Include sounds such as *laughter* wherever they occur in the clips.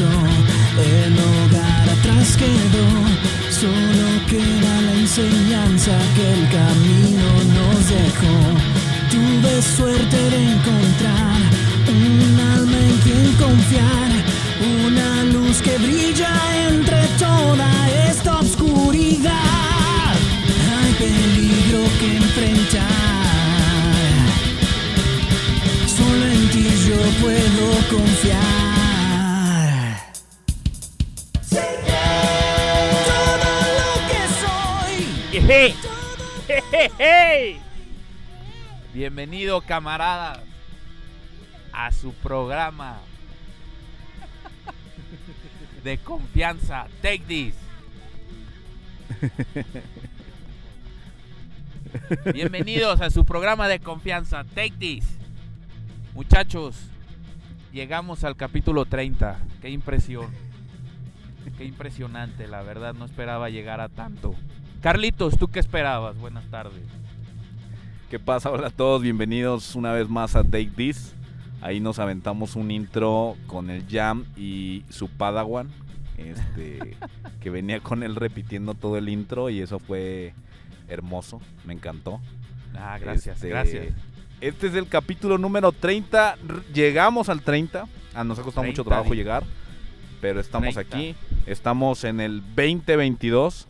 El hogar atrás quedó, solo queda la enseñanza que el camino nos dejó. Tuve suerte de encontrar un alma en quien confiar, una luz que brilla entre toda esta oscuridad. Hay peligro que enfrentar. Solo en ti yo puedo confiar. ¡Hey! *laughs* Bienvenido, camaradas, a su programa de confianza. Take this. Bienvenidos a su programa de confianza. Take this. Muchachos, llegamos al capítulo 30. Qué impresión. Qué impresionante, la verdad, no esperaba llegar a tanto. Carlitos, ¿tú qué esperabas? Buenas tardes. ¿Qué pasa? Hola a todos, bienvenidos una vez más a Take This. Ahí nos aventamos un intro con el Jam y su Padawan, este, *laughs* que venía con él repitiendo todo el intro y eso fue hermoso, me encantó. Ah, gracias, Este, gracias. Este es el capítulo número 30. R- Llegamos al 30. Ah, nos ha costado mucho 30, trabajo llegar. Pero estamos 30. aquí. Estamos en el 2022.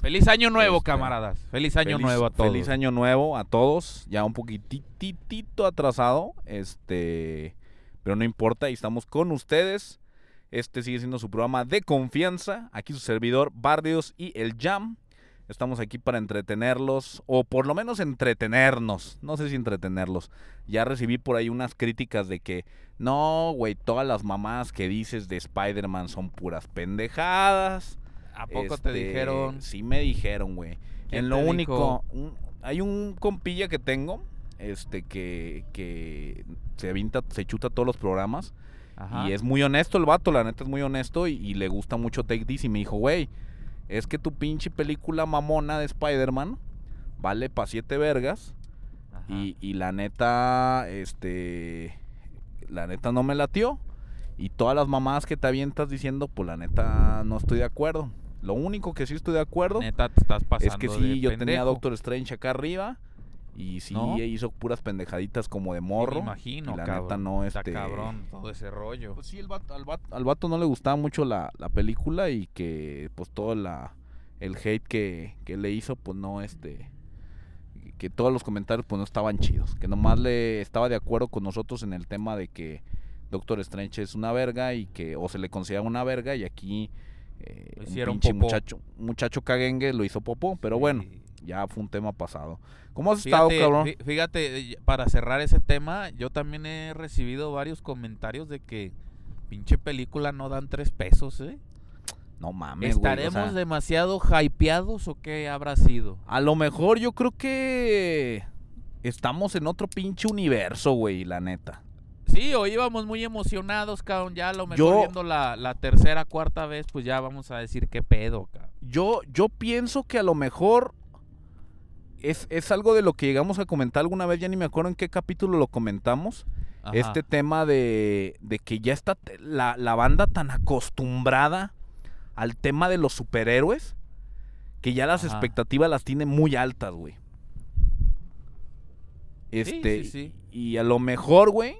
Feliz año nuevo, este, camaradas. Feliz año Feliz- nuevo a todos. Feliz año nuevo a todos. Ya un poquitito atrasado. Este. Pero no importa. Y estamos con ustedes. Este sigue siendo su programa de confianza. Aquí su servidor, Barrios y el Jam. Estamos aquí para entretenerlos. O por lo menos entretenernos. No sé si entretenerlos. Ya recibí por ahí unas críticas de que. No, güey, todas las mamás que dices de Spider-Man son puras pendejadas. ¿A poco te Este, dijeron? Sí me dijeron, güey. ¿Quién En lo único, un- hay un compilla que tengo, este, que, que se avienta, se chuta todos los programas. Ajá. Y es muy honesto el vato, la neta es muy honesto y, y le gusta mucho Take This. Y me dijo, güey, es que tu pinche película mamona de Spider-Man vale pa' siete vergas. Y, y la neta, este, la neta no me latió. Y todas las mamadas que te avientas diciendo, pues la neta no estoy de acuerdo. Lo único que sí estoy de acuerdo Neta, te estás pasando es que de sí, yo tenía pendejo. Doctor Strange acá arriba. Y sí ¿No? hizo puras pendejaditas como de Sí, morro. Me imagino, y la cabrón. neta no, Está este... cabrón todo ese rollo. Pues sí, el vato- al, vato, al vato no le gustaba mucho la, la película y que pues todo la, el hate que, que le hizo, pues no, este, que todos los comentarios pues no estaban chidos, que nomás le estaba de acuerdo con nosotros en el tema de que Doctor Strange es una verga y que, o se le considera una verga y aquí eh, un hicieron popó. muchacho, un muchacho caguengue lo hizo popó, pero bueno, ya fue un tema pasado. ¿Cómo has estado, cabrón? fí- fíjate, eh, para cerrar ese tema, yo también he recibido varios comentarios de que pinche película no dan tres pesos, ¿eh? No mames, güey, o ¿Estaremos sea, demasiado hypeados o qué habrá sido? A lo mejor yo creo que estamos en otro pinche universo, güey, la neta. Sí, hoy íbamos muy emocionados, cabrón. Ya a lo mejor Yo- viendo la, la tercera, cuarta vez, pues ya vamos a decir qué pedo, cabrón. Yo, yo pienso que a lo mejor es, es algo de lo que llegamos a comentar alguna vez, ya ni me acuerdo en qué capítulo lo comentamos. Ajá. Este tema de, de que ya está la, la banda tan acostumbrada al tema de los superhéroes que ya las Ajá. expectativas las tiene muy altas, güey. Este, sí, sí. y a lo mejor, güey,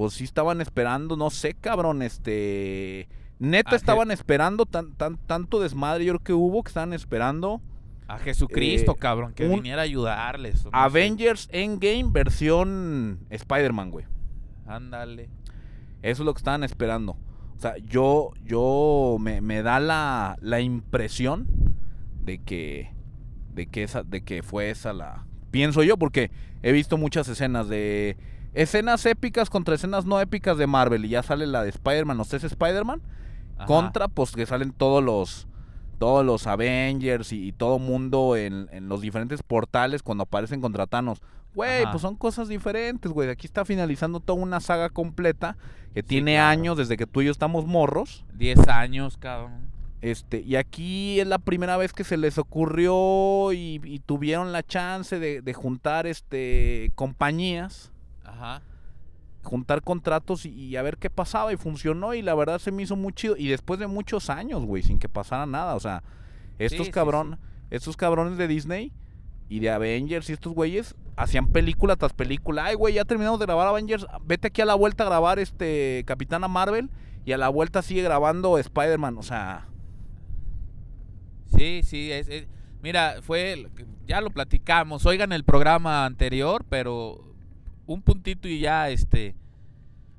pues sí estaban esperando, no sé, cabrón, este, neta estaban esperando tan, tan, tanto desmadre yo creo que hubo que estaban esperando A Jesucristo, eh, cabrón, que viniera a ayudarles. no sé. Avengers Endgame versión Spider-Man, güey. Ándale. Eso es lo que estaban esperando. O sea, yo, yo me, me da la, la impresión de que de que esa de que fue esa la pienso yo porque he visto muchas escenas de escenas épicas contra escenas no épicas de Marvel y ya sale la de Spider-Man, ¿no es Spider-Man? Contra pues que salen todos los todos los Avengers y, y todo mundo en, en los diferentes portales cuando aparecen contra Thanos. Güey, pues son cosas diferentes, güey. Aquí está finalizando toda una saga completa que Sí, tiene claro. años desde que tú y yo estamos morros. 10 años, cabrón. Este, y aquí es la primera vez que se les ocurrió y, y tuvieron la chance de, de juntar este compañías, Ajá. juntar contratos y, y a ver qué pasaba y funcionó y la verdad se me hizo muy chido y después de muchos años, güey, sin que pasara nada, o sea, estos sí, cabrón, estos cabrones de Disney y de Avengers y estos güeyes hacían película tras película. Ay, güey, ya terminamos de grabar Avengers, vete aquí a la vuelta a grabar este Capitana Marvel y a la vuelta sigue grabando Spider-Man, o sea, Sí, sí, es, es- mira, fue, ya lo platicamos, oigan el programa anterior, pero un puntito y ya, este,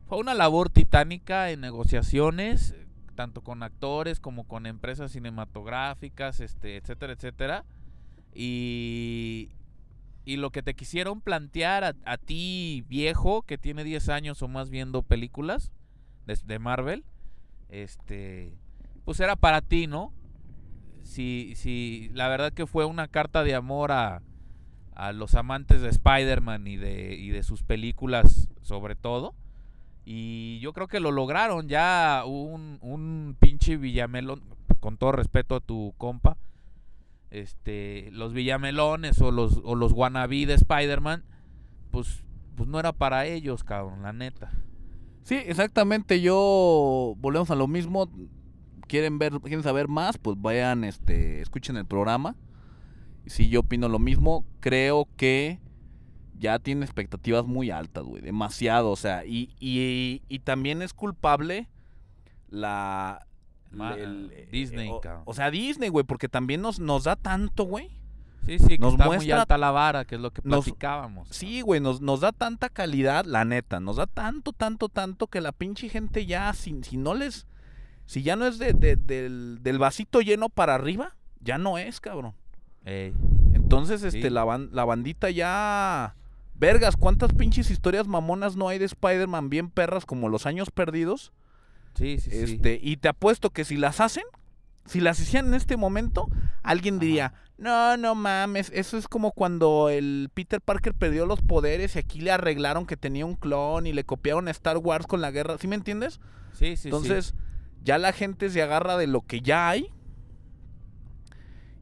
fue una labor titánica en negociaciones, tanto con actores como con empresas cinematográficas, este, etcétera, etcétera, y, y lo que te quisieron plantear a, ti, viejo, que tiene 10 años o más viendo películas de, de Marvel, este, pues era para ti, ¿no? si, si la verdad que fue una carta de amor a, a los amantes de Spider-Man y de, y de sus películas sobre todo. Y yo creo que lo lograron ya un, un pinche Villamelón, con todo respeto a tu compa, este, los Villamelones o los, o los wannabe de Spider-Man, pues, pues no era para ellos, cabrón, la neta. Sí, exactamente. Yo volvemos a lo mismo. Quieren ver, quieren saber más, pues vayan, este, escuchen el programa. Si yo opino lo mismo, creo que ya tiene expectativas muy altas, güey, demasiado, o sea, y, y, y también es culpable la Ma- Disney, o, cabrón. o sea, Disney, güey, porque también nos, nos da tanto, güey. Sí, sí, que Nos está muy muestra- alta la vara, que es lo que nos- platicábamos. Sí, güey, nos, nos da tanta calidad, la neta, nos da tanto, tanto, tanto que la pinche gente ya, si, si no les, si ya no es de- de- del, del vasito lleno para arriba, ya no es, cabrón. Ey. Entonces, este, Sí. la, ban- la bandita ya... Vergas, ¿cuántas pinches historias mamonas no hay de Spider-Man bien perras como Los Años Perdidos? Sí, sí, sí. Este, y te apuesto que si las hacen, si las hicieran en este momento, alguien Ajá. diría, no, no mames, eso es como cuando el Peter Parker perdió los poderes y aquí le arreglaron que tenía un clon y le copiaron a Star Wars con la guerra, ¿sí me entiendes? Sí, sí, sí. Entonces, ya la gente se agarra de lo que ya hay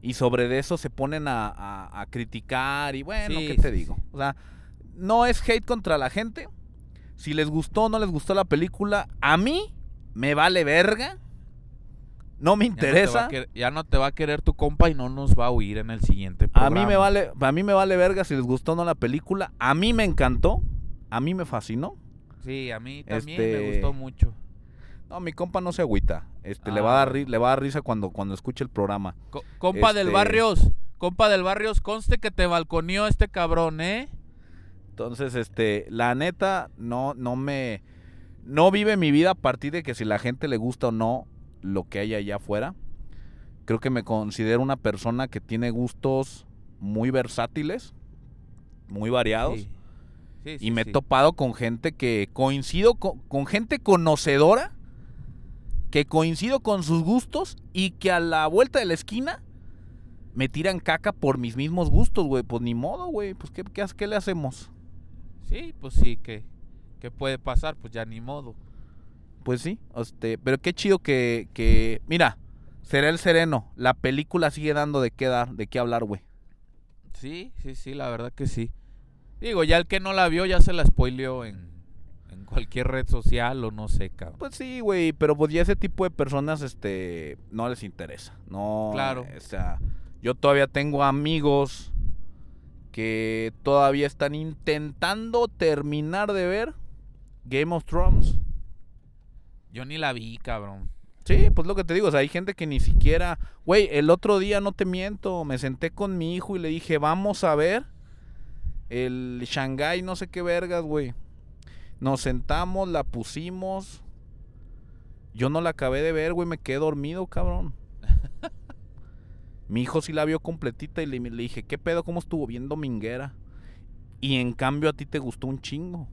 y sobre de eso se ponen a, a- a criticar y bueno, Sí, ¿qué te sí, digo? sí. O sea, no es hate contra la gente. Si les gustó o no les gustó la película, a mí me vale verga. No me Ya no a interesa. querer- Ya no te va a querer tu compa y no nos va a oír en el siguiente A programa. mí me vale, a mí me vale verga si les gustó o no la película. A mí me encantó, a mí me fascinó. Sí, a mí también Este- me gustó mucho. No, mi compa no se agüita. Este le va a dar Ah. ri- le va a dar risa cuando cuando escuche el programa. Co- compa del Este- Barrios, compa del Barrios, conste que te balconeó este cabrón, ¿eh? Entonces, este, la neta, no, no me. No vive mi vida a partir de que si la gente le gusta o no lo que hay allá afuera. Creo que me considero una persona que tiene gustos muy versátiles, muy variados. Sí. Sí, y me he topado con gente que coincido con, con gente conocedora, que coincido con sus gustos y que a la vuelta de la esquina me tiran caca por mis mismos gustos, güey. Pues ni modo, güey. Pues ¿qué, qué, qué le hacemos? Sí, pues sí, que ¿qué puede pasar? Pues ya ni modo. Pues sí, este, pero qué chido que, que, mira, será el sereno. La película sigue dando de qué dar, de qué hablar, güey. Sí, sí, sí, la verdad que sí. Digo, ya el que no la vio ya se la spoileó en, en cualquier red social o no sé, cabrón. Pues sí, güey, pero pues ya ese tipo de personas, este, no les interesa. No, Claro. O sea, yo todavía tengo amigos que todavía están intentando terminar de ver Game of Thrones. Yo ni la vi, cabrón. Sí, pues lo que te digo, o sea, hay gente que ni siquiera, güey, el otro día no te miento, me senté con mi hijo y le dije, vamos a ver el Shanghai, no sé qué vergas, güey. Nos sentamos, la pusimos. Yo no la acabé de ver, güey, me quedé dormido, cabrón. Mi hijo sí la vio completita y le, le dije, ¿qué pedo? ¿Cómo estuvo bien dominguera? Y en cambio a ti te gustó un chingo.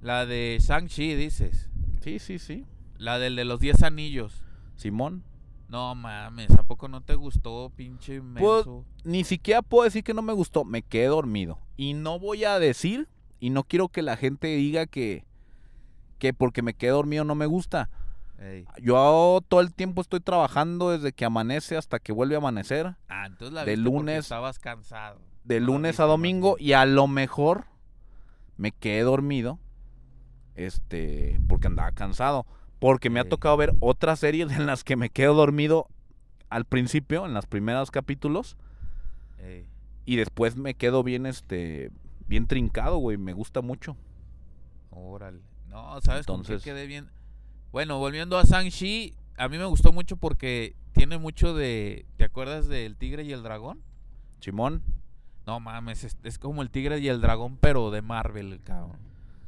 La de Shang-Chi, dices. Sí, sí, sí. La del de los 10 anillos. Simón. No mames, ¿a poco no te gustó, pinche Pues, menso? Ni siquiera puedo decir que no me gustó. Me quedé dormido. Y no voy a decir, y no quiero que la gente diga que, que porque me quedé dormido no me gusta. Ey. Yo todo el tiempo estoy trabajando desde que amanece hasta que vuelve a amanecer. Ah, entonces la de lunes- estabas cansado. De No lunes a domingo. Y a lo mejor me quedé dormido. Este, porque andaba cansado. Porque me ha tocado ver otras series en las que me quedo dormido al principio, en los primeros capítulos. Ey. Y después me quedo bien, este, bien trincado, güey. Me gusta mucho. Órale. No, ¿sabes con Entonces- qué quedé bien? Bueno, volviendo a Shang-Chi, a mí me gustó mucho porque tiene mucho de... ¿Te acuerdas del Tigre y el Dragón? Simón. No mames, es, es como el Tigre y el Dragón, pero de Marvel, cabrón.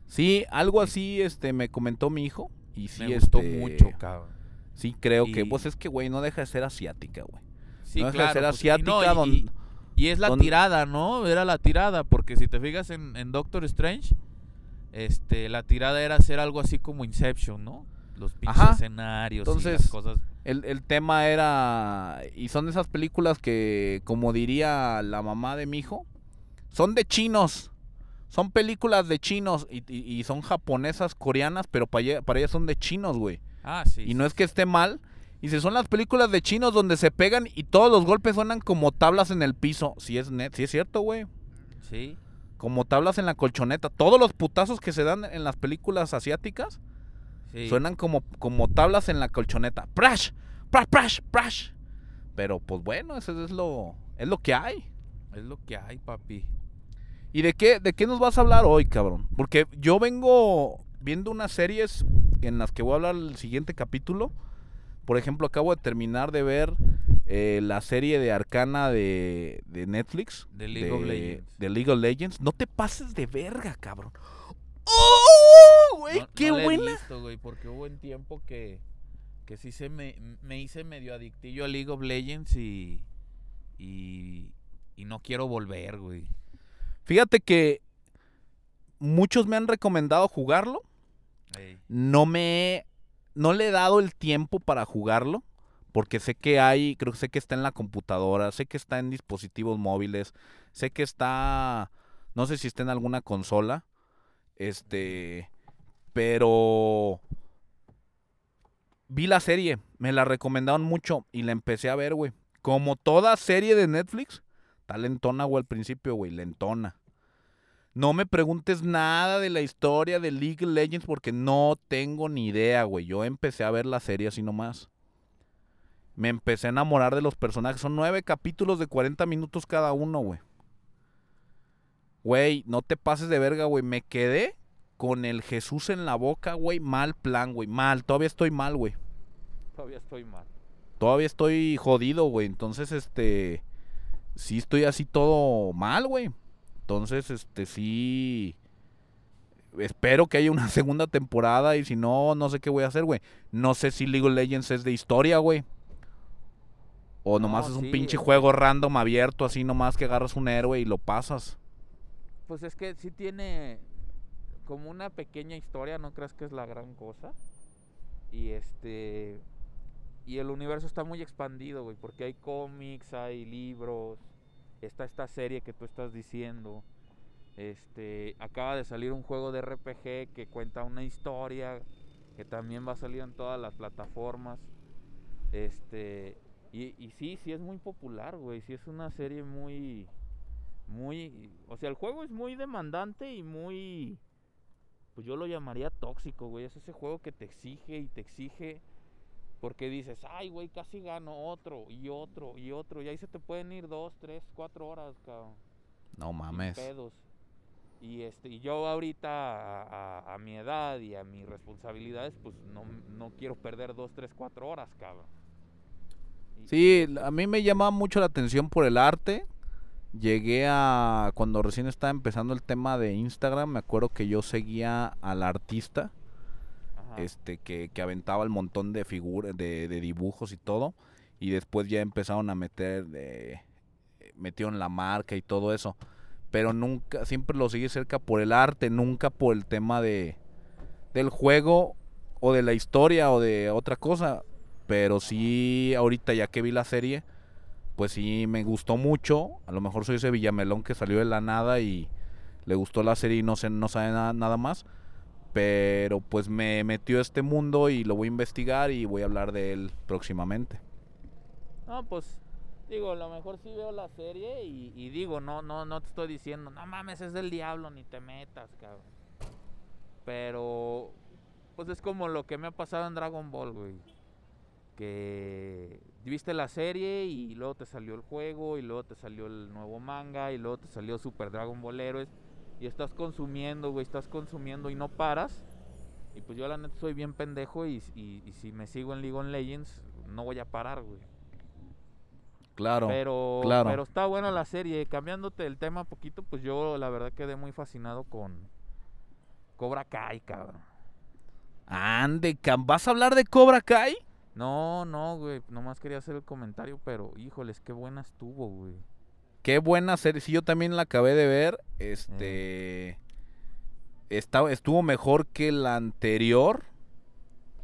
Sí, algo así, este, me comentó mi hijo. Y sí, me gustó este, mucho, cabrón. Sí, creo que, pues es que, güey, no deja de ser asiática, güey. Sí, no deja claro. de ser pues, y no, asiática, y- don- y, y es la tirada, ¿no? Era la tirada, porque si te fijas en, en Doctor Strange, este, la tirada era hacer algo así como Inception, ¿no? Los pinches Ajá. escenarios y Entonces, las cosas. El, el tema era. Y son esas películas que, como diría la mamá de mi hijo, son de chinos. Son películas de chinos y, y- y son japonesas, coreanas, pero para ella, para ellas son de chinos, güey. Ah, sí. Y no es que esté mal. Y si son las películas de chinos donde se pegan y todos los golpes suenan como tablas en el piso. Si es net, sí es cierto, güey. Sí. Como tablas en la colchoneta. Todos los putazos que se dan en las películas asiáticas sí. suenan como, como tablas en la colchoneta. ¡Prash! ¡Prash, prash, prash! Pero pues bueno, eso es lo, es lo que hay. Es lo que hay, papi. ¿Y de qué, de qué nos vas a hablar hoy, cabrón? Porque yo vengo viendo unas series en las que voy a hablar el siguiente capítulo. Por ejemplo, acabo de terminar de ver eh, la serie de Arcana de, de Netflix. De League of Legends. De League of Legends. No te pases de verga, cabrón. ¡Oh, güey! No- ¡Qué no la he buena! visto, güey, porque hubo un tiempo que, que sí se me, me hice medio adictillo a League of Legends y, y, y no quiero volver, güey. Fíjate que muchos me han recomendado jugarlo. No me he- no le he dado el tiempo para jugarlo porque sé que hay, creo que sé que está en la computadora, sé que está en dispositivos móviles, sé que está no sé si está en alguna consola. Este, pero vi la serie, me la recomendaron mucho y la empecé a ver, güey. Como toda serie de Netflix, está lentona, güey, al principio, güey, lentona. No me preguntes nada de la historia de League of Legends porque no tengo ni idea, güey. Yo empecé a ver la serie así nomás. Me empecé a enamorar de los personajes. Son nueve capítulos de 40 minutos cada uno, güey. Güey, no te pases de verga, güey. Me quedé con el Jesús en la boca, güey. Mal plan, güey. Mal. Todavía estoy mal, güey. Todavía estoy mal. Todavía estoy jodido, güey. Entonces, este. Sí estoy así todo mal, güey. Entonces, este, sí. Espero que haya una *laughs* segunda temporada. Y si no, no sé qué voy a hacer, güey. No sé si League of Legends es de historia, güey. O nomás No, es un sí, pinche juego random abierto, así nomás que agarras un héroe y lo pasas. Pues es que sí tiene como una pequeña historia, no creas que es la gran cosa. Y este y el universo está muy expandido, güey, porque hay cómics, hay libros, está esta serie que tú estás diciendo. Este, acaba de salir un juego de RPG que cuenta una historia que también va a salir en todas las plataformas. Este, y, sí, sí es muy popular, güey, sí es una serie muy muy, o sea, el juego es muy demandante y muy, pues yo lo llamaría tóxico, güey. Es ese juego que te exige y te exige porque dices, ay, güey, casi gano otro y otro y otro. Y ahí se te pueden ir dos, tres, cuatro horas, cabrón. No sin mames. pedos. Y este, y yo ahorita a, a- a mi edad y a mis responsabilidades, pues no, no quiero perder dos, tres, cuatro horas, cabrón. Y- Sí, a mí me llamaba mucho la atención por el arte. Llegué a cuando recién estaba empezando el tema de Instagram, me acuerdo que yo seguía al artista. Este que, que aventaba el montón de figuras, de, de dibujos y todo. y después ya empezaron a meter, eh, metieron la marca y todo eso. Pero nunca, siempre lo seguí cerca por el arte, nunca por el tema de del juego o de la historia o de otra cosa. Pero sí, ahorita ya que vi la serie, pues sí me gustó mucho. A lo mejor soy ese Villamelón que salió de la nada y le gustó la serie y no, sé, no sabe nada, nada más. Pero pues me metió a este mundo y lo voy a investigar y voy a hablar de él próximamente. No, pues digo, a lo mejor sí veo la serie y, digo, no, no, no te estoy diciendo, no mames, es del diablo, ni te metas, cabrón. Pero, pues es como lo que me ha pasado en Dragon Ball, güey. Que viste la serie y luego te salió el juego y luego te salió el nuevo manga y luego te salió Super Dragon Ball Heroes y estás consumiendo, güey, estás consumiendo y no paras. Y pues yo la neta soy bien pendejo y, y- y si me sigo en League of Legends no voy a parar, güey. Claro. Pero, claro. pero está buena la serie. Cambiándote el tema poquito, pues yo la verdad quedé muy fascinado con Cobra Kai, cabrón. Ande, ¿vas a hablar de Cobra Kai? No, no, güey. Nomás quería hacer el comentario, pero híjoles, qué buena estuvo, güey. Qué buena serie. Sí, yo también la acabé de ver. Este. Estaba, estuvo mejor que la anterior.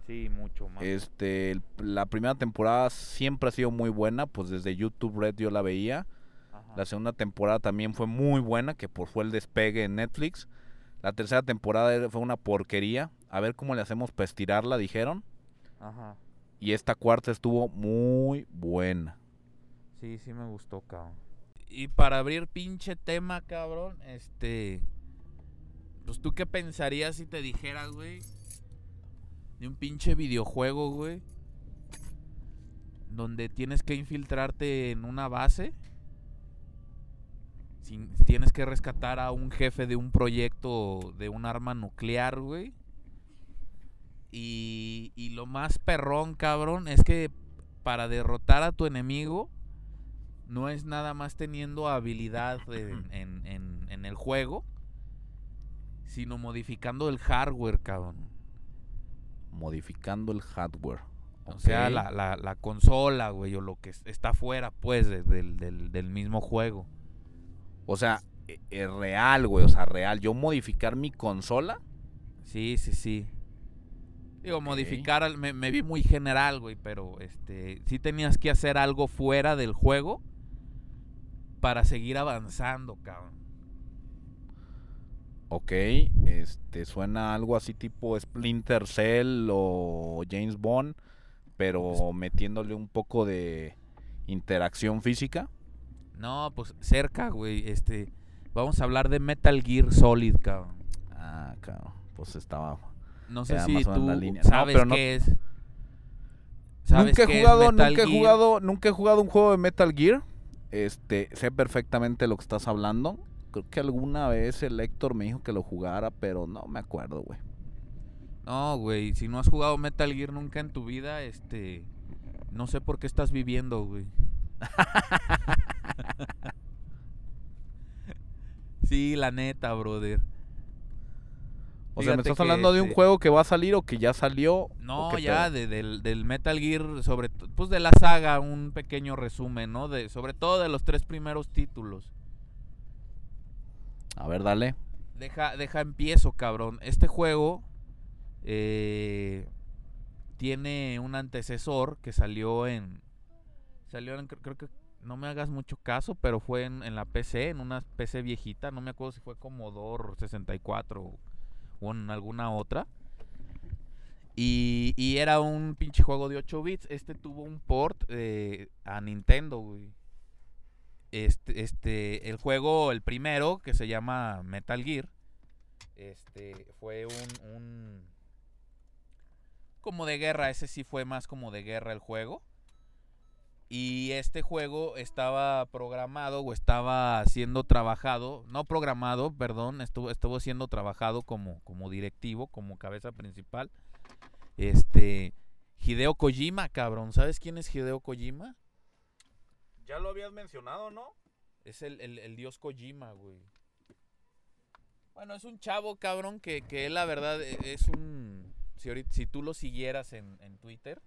Sí, mucho más. Este, la primera temporada siempre ha sido muy buena, pues desde YouTube Red yo la veía. Ajá. La segunda temporada también fue muy buena, que por fue el despegue en Netflix. La tercera temporada fue una porquería. A ver cómo le hacemos para estirarla, dijeron. Ajá. Y esta cuarta estuvo muy buena. Sí, sí me gustó, cabrón. Y para abrir pinche tema, cabrón, este. Pues tú qué pensarías si te dijera, güey, de un pinche videojuego, güey, donde tienes que infiltrarte en una base, tienes que rescatar a un jefe de un proyecto de un arma nuclear, güey. Y, y lo más perrón, cabrón, es que para derrotar a tu enemigo no es nada más teniendo habilidad en, en- en- en el juego, sino modificando el hardware, cabrón. Modificando el hardware. O sea, la, la- la consola, güey, o lo que es- está fuera, pues, de- del, del- del mismo juego. O sea, e- es real, güey. O sea, real. Yo modificar mi consola. Sí, sí, sí. Digo, modificar, al- me, me vi muy general, güey, pero este, sí tenías que hacer algo fuera del juego para seguir avanzando, cabrón. Ok, este suena algo así tipo Splinter Cell o James Bond, pero metiéndole un poco de interacción física. No, pues cerca, güey, este, vamos a hablar de Metal Gear Solid, cabrón. Ah, cabrón, pues estaba. No sé si tú la línea. No, sabes no- qué es. ¿Sabes Nunca he qué es jugado, Metal nunca he Gear? jugado, nunca he jugado un juego de Metal Gear. Este, sé perfectamente lo que estás hablando. Creo que alguna vez el Héctor me dijo que lo jugara, pero no me acuerdo, güey. No, güey, si no has jugado Metal Gear nunca en tu vida, este, no sé por qué estás viviendo, güey. *laughs* sí, la neta, brother. O sea, ¿me estás hablando de un este, juego que va a salir o que ya salió? No, ya, de- del, del Metal Gear, sobre pues de la saga, un pequeño resumen, ¿no? De, sobre todo de los tres primeros títulos. A ver, dale. Deja, deja empiezo, cabrón. Este juego eh, tiene un antecesor que salió en. Salió en. cre- Creo que. No me hagas mucho caso, pero fue en, en la PC, en una PC viejita. No me acuerdo si fue Commodore 64 o, en alguna otra. Y, y era un pinche juego de 8 bits. Este tuvo un port eh, a Nintendo. Este, este, el juego, el primero, que se llama Metal Gear, este, fue un, un, como de guerra, ese sí fue más como de guerra el juego. Y este juego estaba programado o estaba siendo trabajado, no programado, perdón, estuvo, estuvo siendo trabajado como, como directivo, como cabeza principal. Este, Hideo Kojima, cabrón, ¿sabes quién es Hideo Kojima? Ya lo habías mencionado, ¿no? Es el, el- el dios Kojima, güey. Bueno, es un chavo, cabrón, que, que él, la verdad, e- es un... Si, ahorita- si tú lo siguieras en, en Twitter,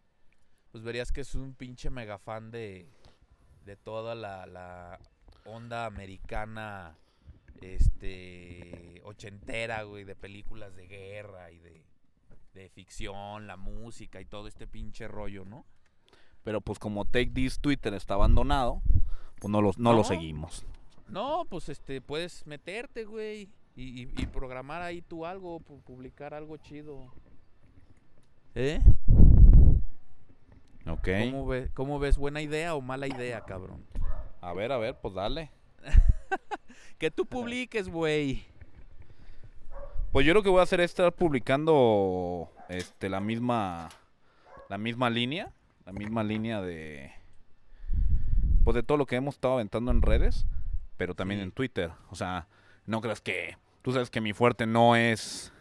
pues verías que es un pinche mega fan de, de toda la, la onda americana, este, ochentera, güey, de películas de guerra y de, de ficción, la música y todo este pinche rollo, ¿no? Pero pues como Take This Twitter está abandonado, pues no, los, no, lo seguimos. No, pues este, puedes meterte, güey, y, y- y programar ahí tú algo, pu- publicar algo chido. ¿Eh? Ok. ¿Cómo, ve- ¿Cómo ves? ¿Buena idea o mala idea, cabrón? A ver, a ver, pues dale. *laughs* Que tú publiques, güey. Pues yo lo que voy a hacer es estar publicando este la misma la misma línea, la misma línea de pues de todo lo que hemos estado aventando en redes, pero también Sí. en Twitter. O sea, no creas que tú sabes que mi fuerte no es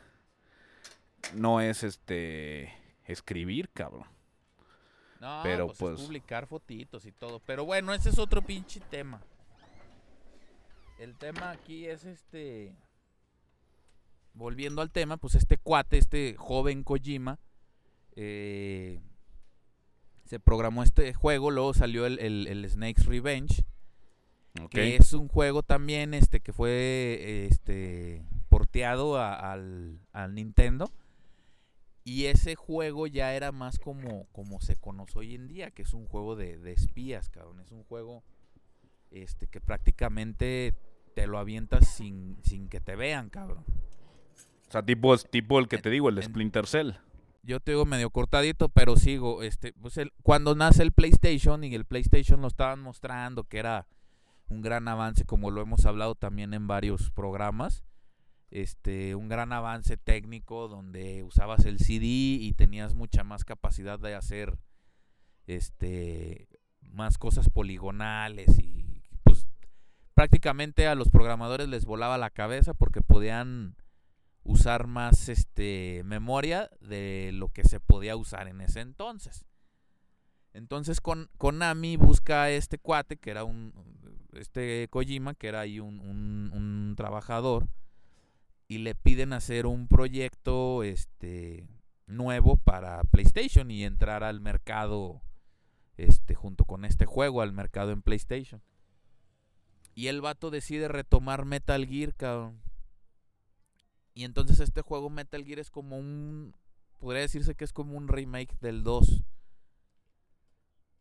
no es este escribir, cabrón. No, Pero, pues, es pues- publicar fotitos y todo. Pero bueno, ese es otro pinche tema. El tema aquí es este. Volviendo al tema, pues este cuate, este joven Kojima, eh, se programó este juego, luego salió el, el- el Snake's Revenge, Ok. que es un juego también este que fue este porteado a- al, al Nintendo y ese juego ya era más como como se conoce hoy en día que es un juego de, de espías cabrón es un juego este que prácticamente te lo avientas sin, sin que te vean cabrón O sea, tipo tipo el que en- te digo, el de en- Splinter Cell. yo te digo medio cortadito, pero sigo, este, pues el- cuando nace el PlayStation y el PlayStation lo estaban mostrando que era un gran avance, como lo hemos hablado también en varios programas, este, un gran avance técnico donde usabas el CD y tenías mucha más capacidad de hacer, este, más cosas poligonales y pues prácticamente a los programadores les volaba la cabeza porque podían usar más este memoria de lo que se podía usar en ese entonces. Entonces con Konami busca a este cuate que era un este Kojima que era ahí un, un- un trabajador y le piden hacer un proyecto este nuevo para PlayStation y entrar al mercado este junto con este juego al mercado en PlayStation. Y el vato decide retomar Metal Gear, cabrón. Y entonces este juego Metal Gear es como un. Podría decirse que es como un remake del 2.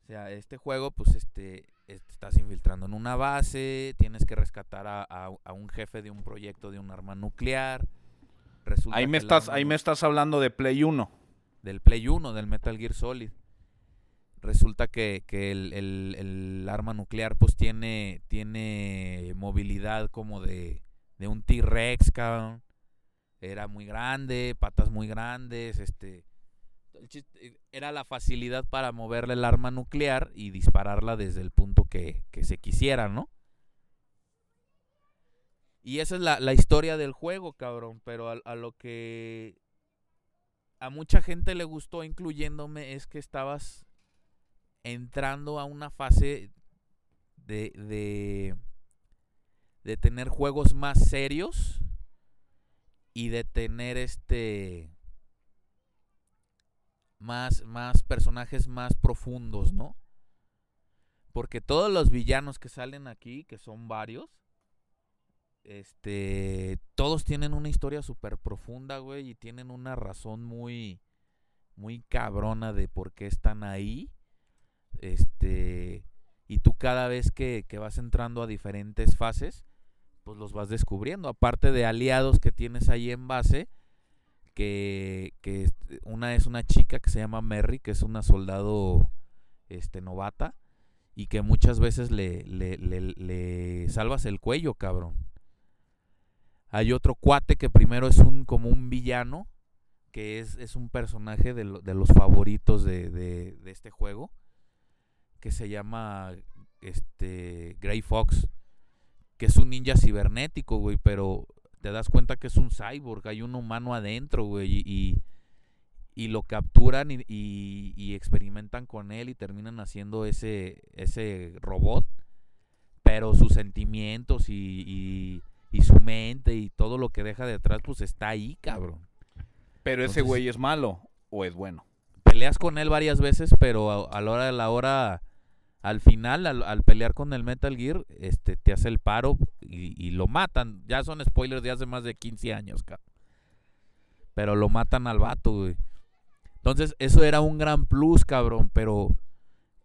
O sea, este juego, pues, este, es- te estás infiltrando en una base, tienes que rescatar a, a- a un jefe de un proyecto de un arma nuclear. Resulta Ahí me estás arma ahí me estás hablando de Play 1. del Play 1, del Metal Gear Solid. Resulta que, que el, el- el arma nuclear pues tiene, tiene movilidad como de, de un T-Rex, cabrón. Era muy grande, patas muy grandes, este... chiste- Era la facilidad para moverle el arma nuclear y dispararla desde el punto que, que se quisiera, ¿no? Y esa es la, la historia del juego, cabrón. Pero a, a lo que a mucha gente le gustó, incluyéndome, es que estabas entrando a una fase de, de, de tener juegos más serios y de tener este más, más personajes más profundos, ¿no? Porque todos los villanos que salen aquí, que son varios, este, todos tienen una historia súper profunda, güey, y tienen una razón muy, muy cabrona de por qué están ahí. Este, y tú cada vez que, que vas entrando a diferentes fases, pues los vas descubriendo. Aparte de aliados que tienes ahí en base, que, que una es una chica que se llama Merry, que es una soldado este, novata, y que muchas veces le, le, le, le salvas el cuello, cabrón. Hay otro cuate que primero es un como un villano, que es, es un personaje de, lo- de los favoritos de, de- de este juego, que se llama este Grey Fox, que es un ninja cibernético, güey, pero te das cuenta que es un cyborg, hay un humano adentro, güey, y, y, lo capturan y, y- y experimentan con él y terminan haciendo ese, ese robot, pero sus sentimientos y, y, su mente y todo lo que deja detrás, pues está ahí, cabrón. Pero ese güey es malo o es bueno. peleas con él varias veces, pero a, a la hora de la hora, al final, al, al pelear con el Metal Gear, este, te hace el paro y, lo matan. Ya son spoilers de hace más de 15 años, cabrón. Pero lo matan al vato. Entonces, eso era un gran plus, cabrón. Pero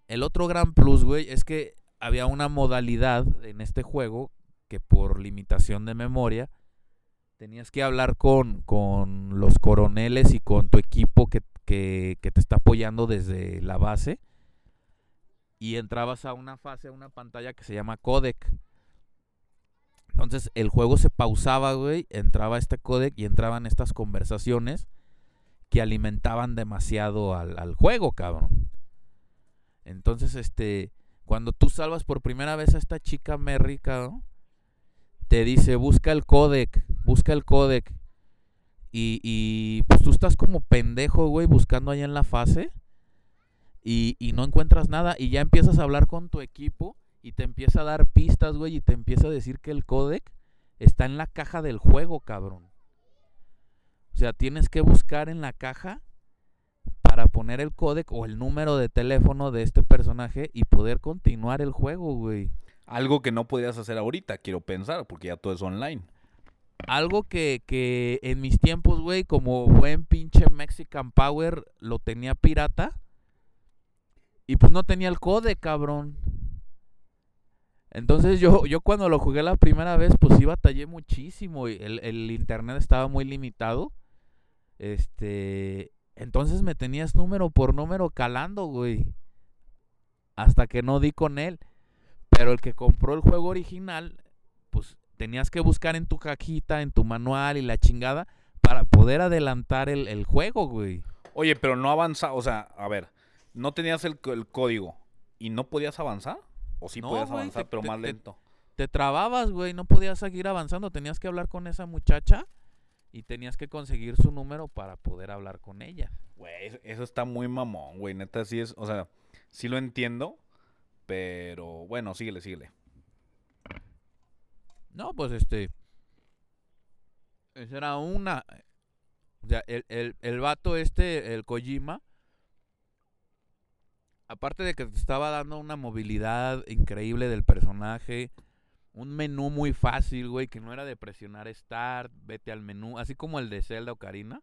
el otro gran plus, güey, es que había una modalidad en este juego que por limitación de memoria tenías que hablar con, con los coroneles y con tu equipo que, que te está apoyando desde la base. Y entrabas a una fase, a una pantalla que se llama codec. Entonces el juego se pausaba, güey, entraba este codec y entraban estas conversaciones que alimentaban demasiado al, al juego, cabrón. Entonces, este, cuando tú salvas por primera vez a esta chica Merry, cabrón, te dice, busca el codec, busca el codec. Y, y pues tú estás como pendejo, güey, buscando allá en la fase. Y, y no encuentras nada. Y ya empiezas a hablar con tu equipo. Y te empieza a dar pistas, güey. Y te empieza a decir que el codec está en la caja del juego, cabrón. O sea, tienes que buscar en la caja para poner el codec o el número de teléfono de este personaje y poder continuar el juego, güey. Algo que no podías hacer ahorita, quiero pensar, porque ya todo es online. Algo que, que en mis tiempos, güey, como buen pinche Mexican Power, lo tenía pirata. Y pues no tenía el codec, cabrón. Entonces yo, yo cuando lo jugué la primera vez, pues sí batallé muchísimo. y El, el internet estaba muy limitado. Este. Entonces me tenías número por número calando, güey. Hasta que no di con él. Pero el que compró el juego original, pues tenías que buscar en tu cajita, en tu manual y la chingada, para poder adelantar el, el juego, güey. Oye, pero no avanza, o sea, a ver, no tenías el, el código y no podías avanzar. O sí No, podías avanzar, te- pero más te- lento. Te trababas, güey, no podías seguir avanzando, tenías que hablar con esa muchacha y tenías que conseguir su número para poder hablar con ella. Güey, eso- eso está muy mamón, güey. Neta, sí es, o sea, sí lo entiendo, pero bueno, síguele, síguele. No, pues este. Esa era una. O sea, el, el, el vato este, el Kojima. Aparte de que te estaba dando una movilidad increíble del personaje. Un menú muy fácil, güey, que no era de presionar Start, vete al menú, así como el de Zelda Ocarina.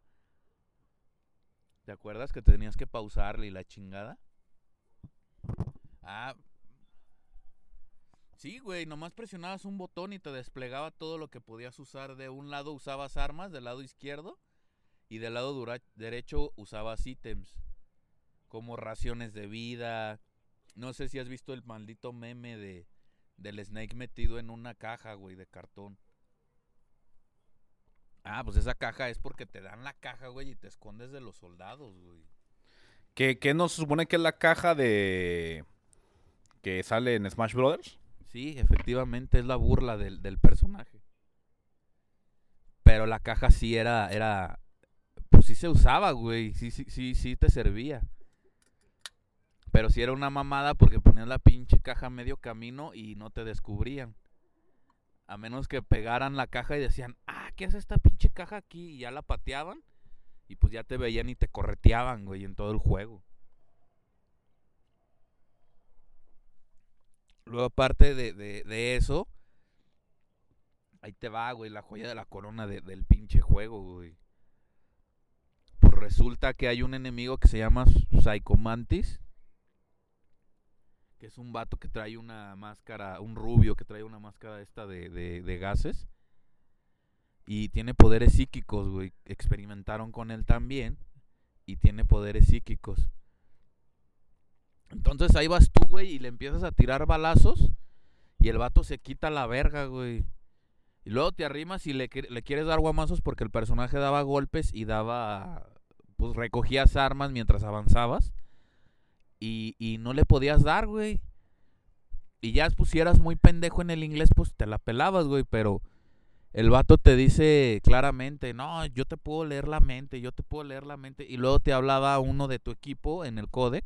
¿Te acuerdas que tenías que pausarle y la chingada? Ah, Sí, güey, nomás presionabas un botón y te desplegaba todo lo que podías usar. De un lado usabas armas, del lado izquierdo, y del lado derecho usabas ítems, como raciones de vida. No sé si has visto el maldito meme de del Snake metido en una caja, güey, de cartón. Ah, pues esa caja es porque te dan la caja, güey, y te escondes de los soldados, güey. ¿Qué, qué no se supone que es la caja de... que sale en Smash Brothers? Sí, efectivamente es la burla del, del personaje. Pero la caja sí era, era, pues sí se usaba, güey, sí, sí, sí, sí te servía. Pero sí era una mamada porque ponías la pinche caja a medio camino y no te descubrían. A menos que pegaran la caja y decían, ah, ¿qué hace esta pinche caja aquí? Y ya la pateaban y pues ya te veían y te correteaban, güey, en todo el juego. Luego, aparte de, de, de eso, ahí te va, güey, la joya de la corona de- del pinche juego, güey. Pues resulta que hay un enemigo que se llama Psychomantis. Que es un vato que trae una máscara, un rubio que trae una máscara esta de, de, de gases. Y tiene poderes psíquicos, güey. Experimentaron con él también. Y tiene poderes psíquicos. Entonces ahí vas tú, güey, y le empiezas a tirar balazos. Y el vato se quita la verga, güey. Y luego te arrimas y le, le quieres dar guamazos porque el personaje daba golpes y daba. Pues recogías armas mientras avanzabas. Y, y no le podías dar, güey. Y ya, pues si eras muy pendejo en el inglés, pues te la pelabas, güey. Pero el vato te dice claramente: No, yo te puedo leer la mente, yo te puedo leer la mente. Y luego te hablaba uno de tu equipo en el codec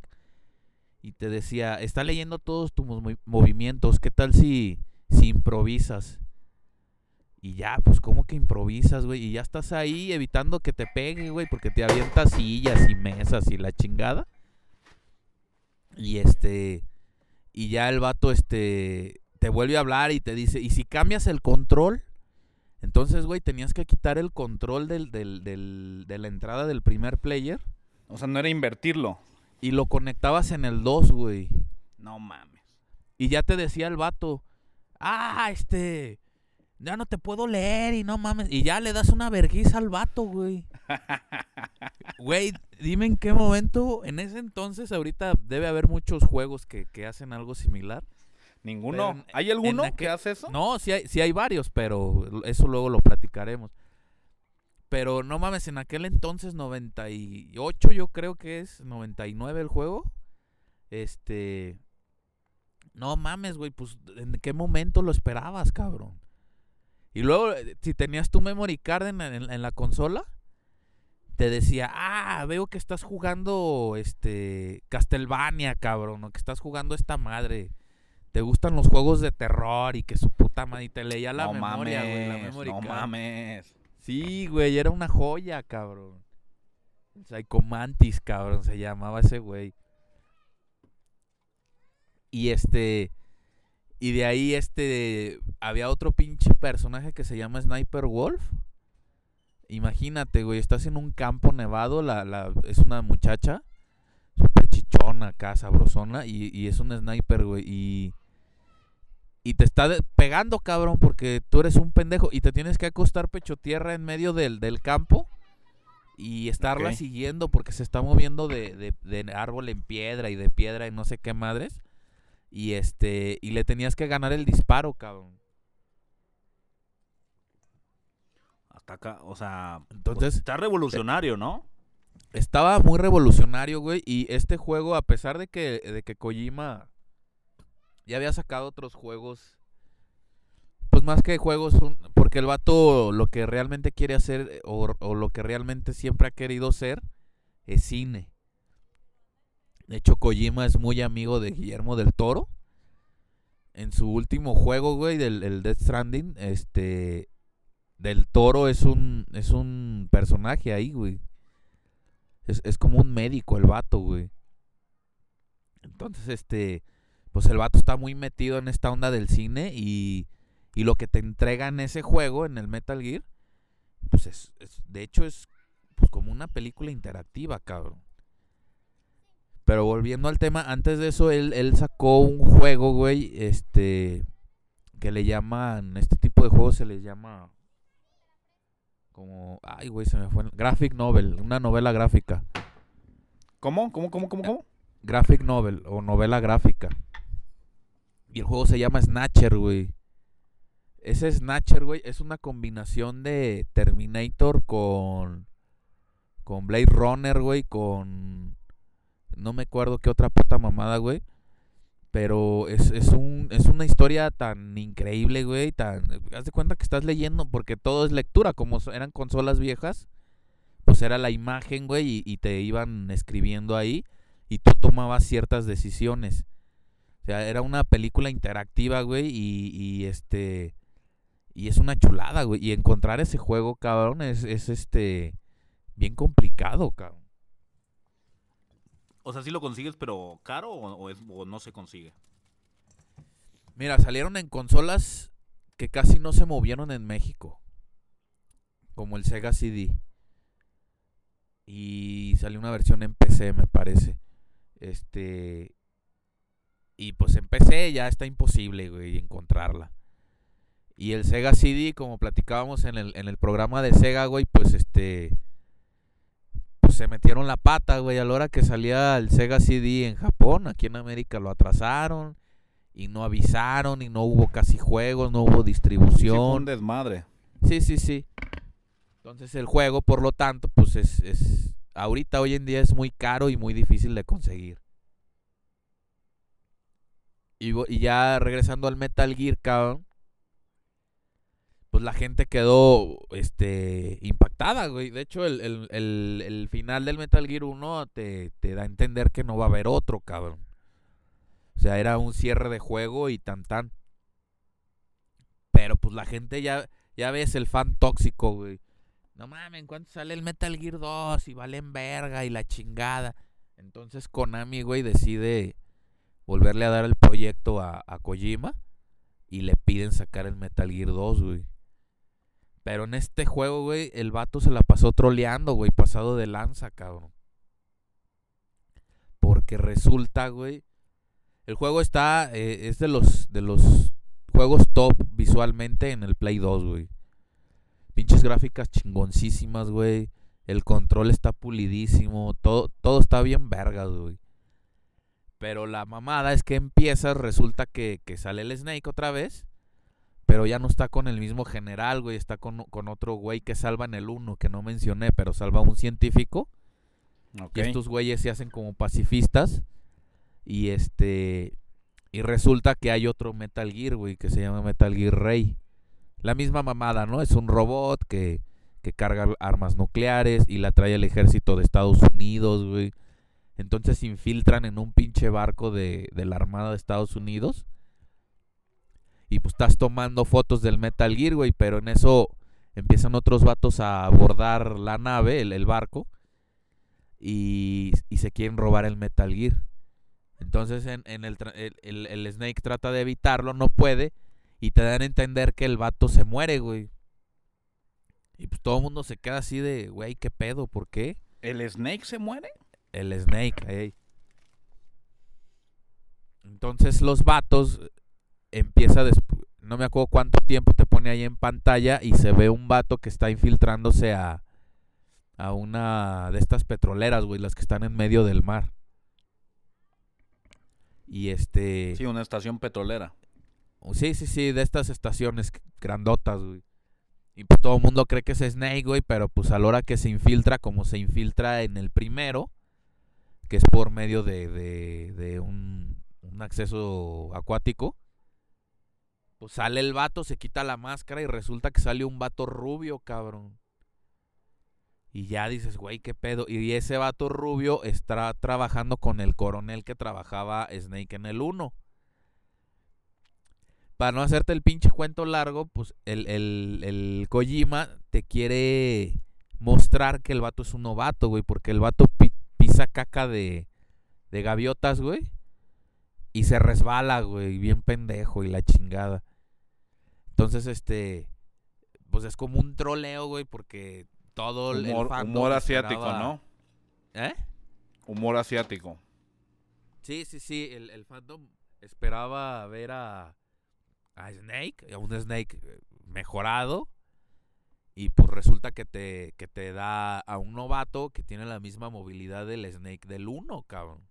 y te decía, está leyendo todos tus movi- movimientos, ¿qué tal si, si improvisas? Y ya, pues como que improvisas, güey. Y ya estás ahí evitando que te pegue, güey. Porque te avientas sillas y mesas y la chingada. Y este... Y ya el vato, este... Te vuelve a hablar y te dice, ¿y si cambias el control? Entonces, güey, tenías que quitar el control del, del- del- de la entrada del primer player. O sea, no era invertirlo. Y lo conectabas en el 2, güey. No mames. Y ya te decía el vato, ah, este, ya no te puedo leer y no mames. Y ya le das una vergüenza al vato, güey. *laughs* Güey, dime en qué momento, en ese entonces, ahorita debe haber muchos juegos que, que hacen algo similar. Ninguno. En- ¿Hay alguno que hace eso? No, sí hay, sí hay varios, pero eso luego lo platicaremos. Pero no mames, en aquel entonces, 98 yo creo que es, 99 el juego. Este... No mames, güey, pues ¿en qué momento lo esperabas, cabrón? Y luego, eh, si tenías tu memory card en, en- en la consola, te decía, ah, veo que estás jugando este Castlevania, cabrón, o que estás jugando esta madre. Te gustan los juegos de terror y que su puta madre y te leía la no memoria, güey, la mames. memory No card. mames. Sí, güey, era una joya, cabrón. Psychomantis, cabrón, se llamaba ese güey. Y este. Y de ahí, este. Había otro pinche personaje que se llama Sniper Wolf. Imagínate, güey, estás en un campo nevado. La, la, es una muchacha. Súper chichona acá, sabrosona. Y, y es un sniper, güey. Y. Y te está pegando, cabrón, porque tú eres un pendejo. Y te tienes que acostar pecho tierra en medio del, del campo. Y estarla siguiendo porque se está moviendo de, de- de árbol en piedra y de piedra y no sé qué madres. Y este. Y le tenías que ganar el disparo, cabrón. Hasta acá, o sea. Entonces- Está revolucionario, ¿no? Estaba muy revolucionario, güey. Y este juego, a pesar de que, de que Kojima ya había sacado otros juegos. Pues más que juegos, porque el vato lo que realmente quiere hacer, eh, o, o lo que realmente siempre ha querido ser, es cine. De hecho, Kojima es muy amigo de Guillermo del Toro. En su último juego, güey, del el Death Stranding, este. Del Toro es un, es un personaje ahí, güey. Es, es como un médico el vato, güey. Entonces, este, pues el vato está muy metido en esta onda del cine y, y lo que te entrega en ese juego, en el Metal Gear, pues es, es- de hecho es pues como una película interactiva, cabrón. Pero volviendo al tema, antes de eso él, él sacó un juego, güey, este, que le llaman, este tipo de juegos se les llama como, ay, güey, se me fue, graphic novel, una novela gráfica. ¿Cómo? ¿Cómo? ¿Cómo? ¿Cómo? ¿Cómo? graphic novel o novela gráfica. Y el juego se llama Snatcher, güey. Ese Snatcher, güey, es una combinación de Terminator con con Blade Runner, güey, con no me acuerdo qué otra puta mamada, güey. Pero es, es, un, es una historia tan increíble, güey, tan... Haz de cuenta que estás leyendo, porque todo es lectura, como eran consolas viejas, pues era la imagen, güey, y, te iban escribiendo ahí y tú tomabas ciertas decisiones. O sea, era una película interactiva, güey, y, y este y es una chulada, güey, y encontrar ese juego, cabrón, es, es este bien complicado, cabrón. O sea, sí lo consigues, pero caro o, es- o no se consigue. Mira, salieron en consolas que casi no se movieron en México. Como el Sega CD. Y salió una versión en PC, me parece. Este. Y pues en PC ya está imposible, güey, encontrarla. Y el Sega CD, como platicábamos en el, en el programa de Sega, güey, pues este. Pues se metieron la pata, güey, a la hora que salía el Sega CD en Japón. Aquí en América lo atrasaron y no avisaron y no hubo casi juegos, no hubo Sí, fue un distribución. desmadre. Sí, sí, sí. Entonces el juego, por lo tanto, pues es, es ahorita hoy en día es muy caro y muy difícil de conseguir. Y, y ya regresando al Metal Gear, cabrón, pues la gente quedó este impactada, güey. De hecho, el, el- el- el final del Metal Gear 1 te, te da a entender que no va a haber otro, cabrón. O sea, era un cierre de juego y tan tan. Pero pues la gente ya Ya ves el fan tóxico, güey. No mames, ¿cuánto sale el Metal Gear 2? Y valen verga y la chingada. Entonces Konami, güey, decide volverle a dar el proyecto a, a Kojima y le piden sacar el Metal Gear 2, güey. Pero en este juego, güey, el vato se la pasó troleando, güey, pasado de lanza, cabrón. Porque resulta, güey, el juego está, eh, es de los, de los juegos top visualmente en el Play 2, güey. Pinches gráficas chingoncísimas, güey. El control está pulidísimo. Todo, todo está bien vergas, güey. Pero la mamada es que empiezas, resulta que, que sale el Snake otra vez. Pero ya no está con el mismo general, güey. Está con, con otro güey que salva en el 1, que no mencioné, pero salva a un científico. Y estos güeyes se hacen como pacifistas. Y este. Y resulta que hay otro Metal Gear, güey, que se llama Metal Gear Rey. La misma mamada, ¿no? Es un robot que, que carga armas nucleares y la trae el ejército de Estados Unidos, güey. Entonces se infiltran en un pinche barco de, de la Armada de Estados Unidos. Y pues estás tomando fotos del Metal Gear, güey. Pero en eso empiezan otros vatos a abordar la nave, el, el barco. Y, y se quieren robar el Metal Gear. Entonces en, en el, el, el- Snake trata de evitarlo, no puede. Y te dan a entender que el vato se muere, güey. Y pues todo el mundo se queda así de, güey, ¿qué pedo? ¿Por qué? ¿El Snake se muere? El Snake, ey. Entonces los vatos empieza despu- no me acuerdo cuánto tiempo te pone ahí en pantalla y se ve un vato que está infiltrándose a a una de estas petroleras, güey, las que están en medio del mar. Y este Sí, una estación petrolera. Sí, sí, sí, de estas estaciones grandotas, güey. Y pues todo el mundo cree que es Snake, güey, pero pues a la hora que se infiltra, como se infiltra en el primero, que es por medio de, de, de un, un acceso acuático, pues sale el vato, se quita la máscara y resulta que sale un vato rubio, cabrón. Y ya dices, güey, qué pedo. Y ese vato rubio está trabajando con el coronel que trabajaba Snake en el 1 para no hacerte el pinche cuento largo, pues el, el, el Kojima te quiere mostrar que el vato es un novato, güey, porque el vato pi- pisa caca de, de gaviotas, güey, y se resbala, güey, bien pendejo y la chingada. Entonces, este, pues es como un troleo, güey, porque todo el- Humor, humor asiático, esperaba- ¿no? ¿Eh? Humor asiático. Sí, sí, sí, el, el fandom esperaba ver a, a Snake, a un Snake eh, mejorado, y pues resulta que te, que te da a un novato que tiene la misma movilidad del Snake del 1, cabrón.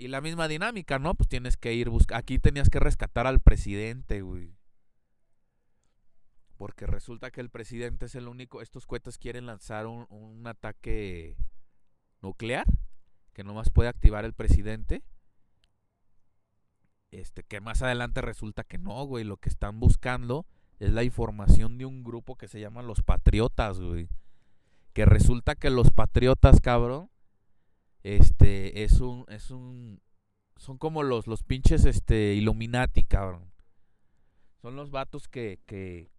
Y la misma dinámica, ¿no? Pues tienes que ir buscar. Aquí tenías que rescatar al presidente, güey. Porque resulta que el presidente es el único. Estos cohetes quieren lanzar un, un ataque nuclear que nomás puede activar el presidente. Este, que más adelante resulta que no, güey. Lo que están buscando es la información de un grupo que se llama los Patriotas, güey. Que resulta que los Patriotas, cabrón, este, es un, es un, son como los, los pinches, este, Illuminati, cabrón. Son los vatos que, que,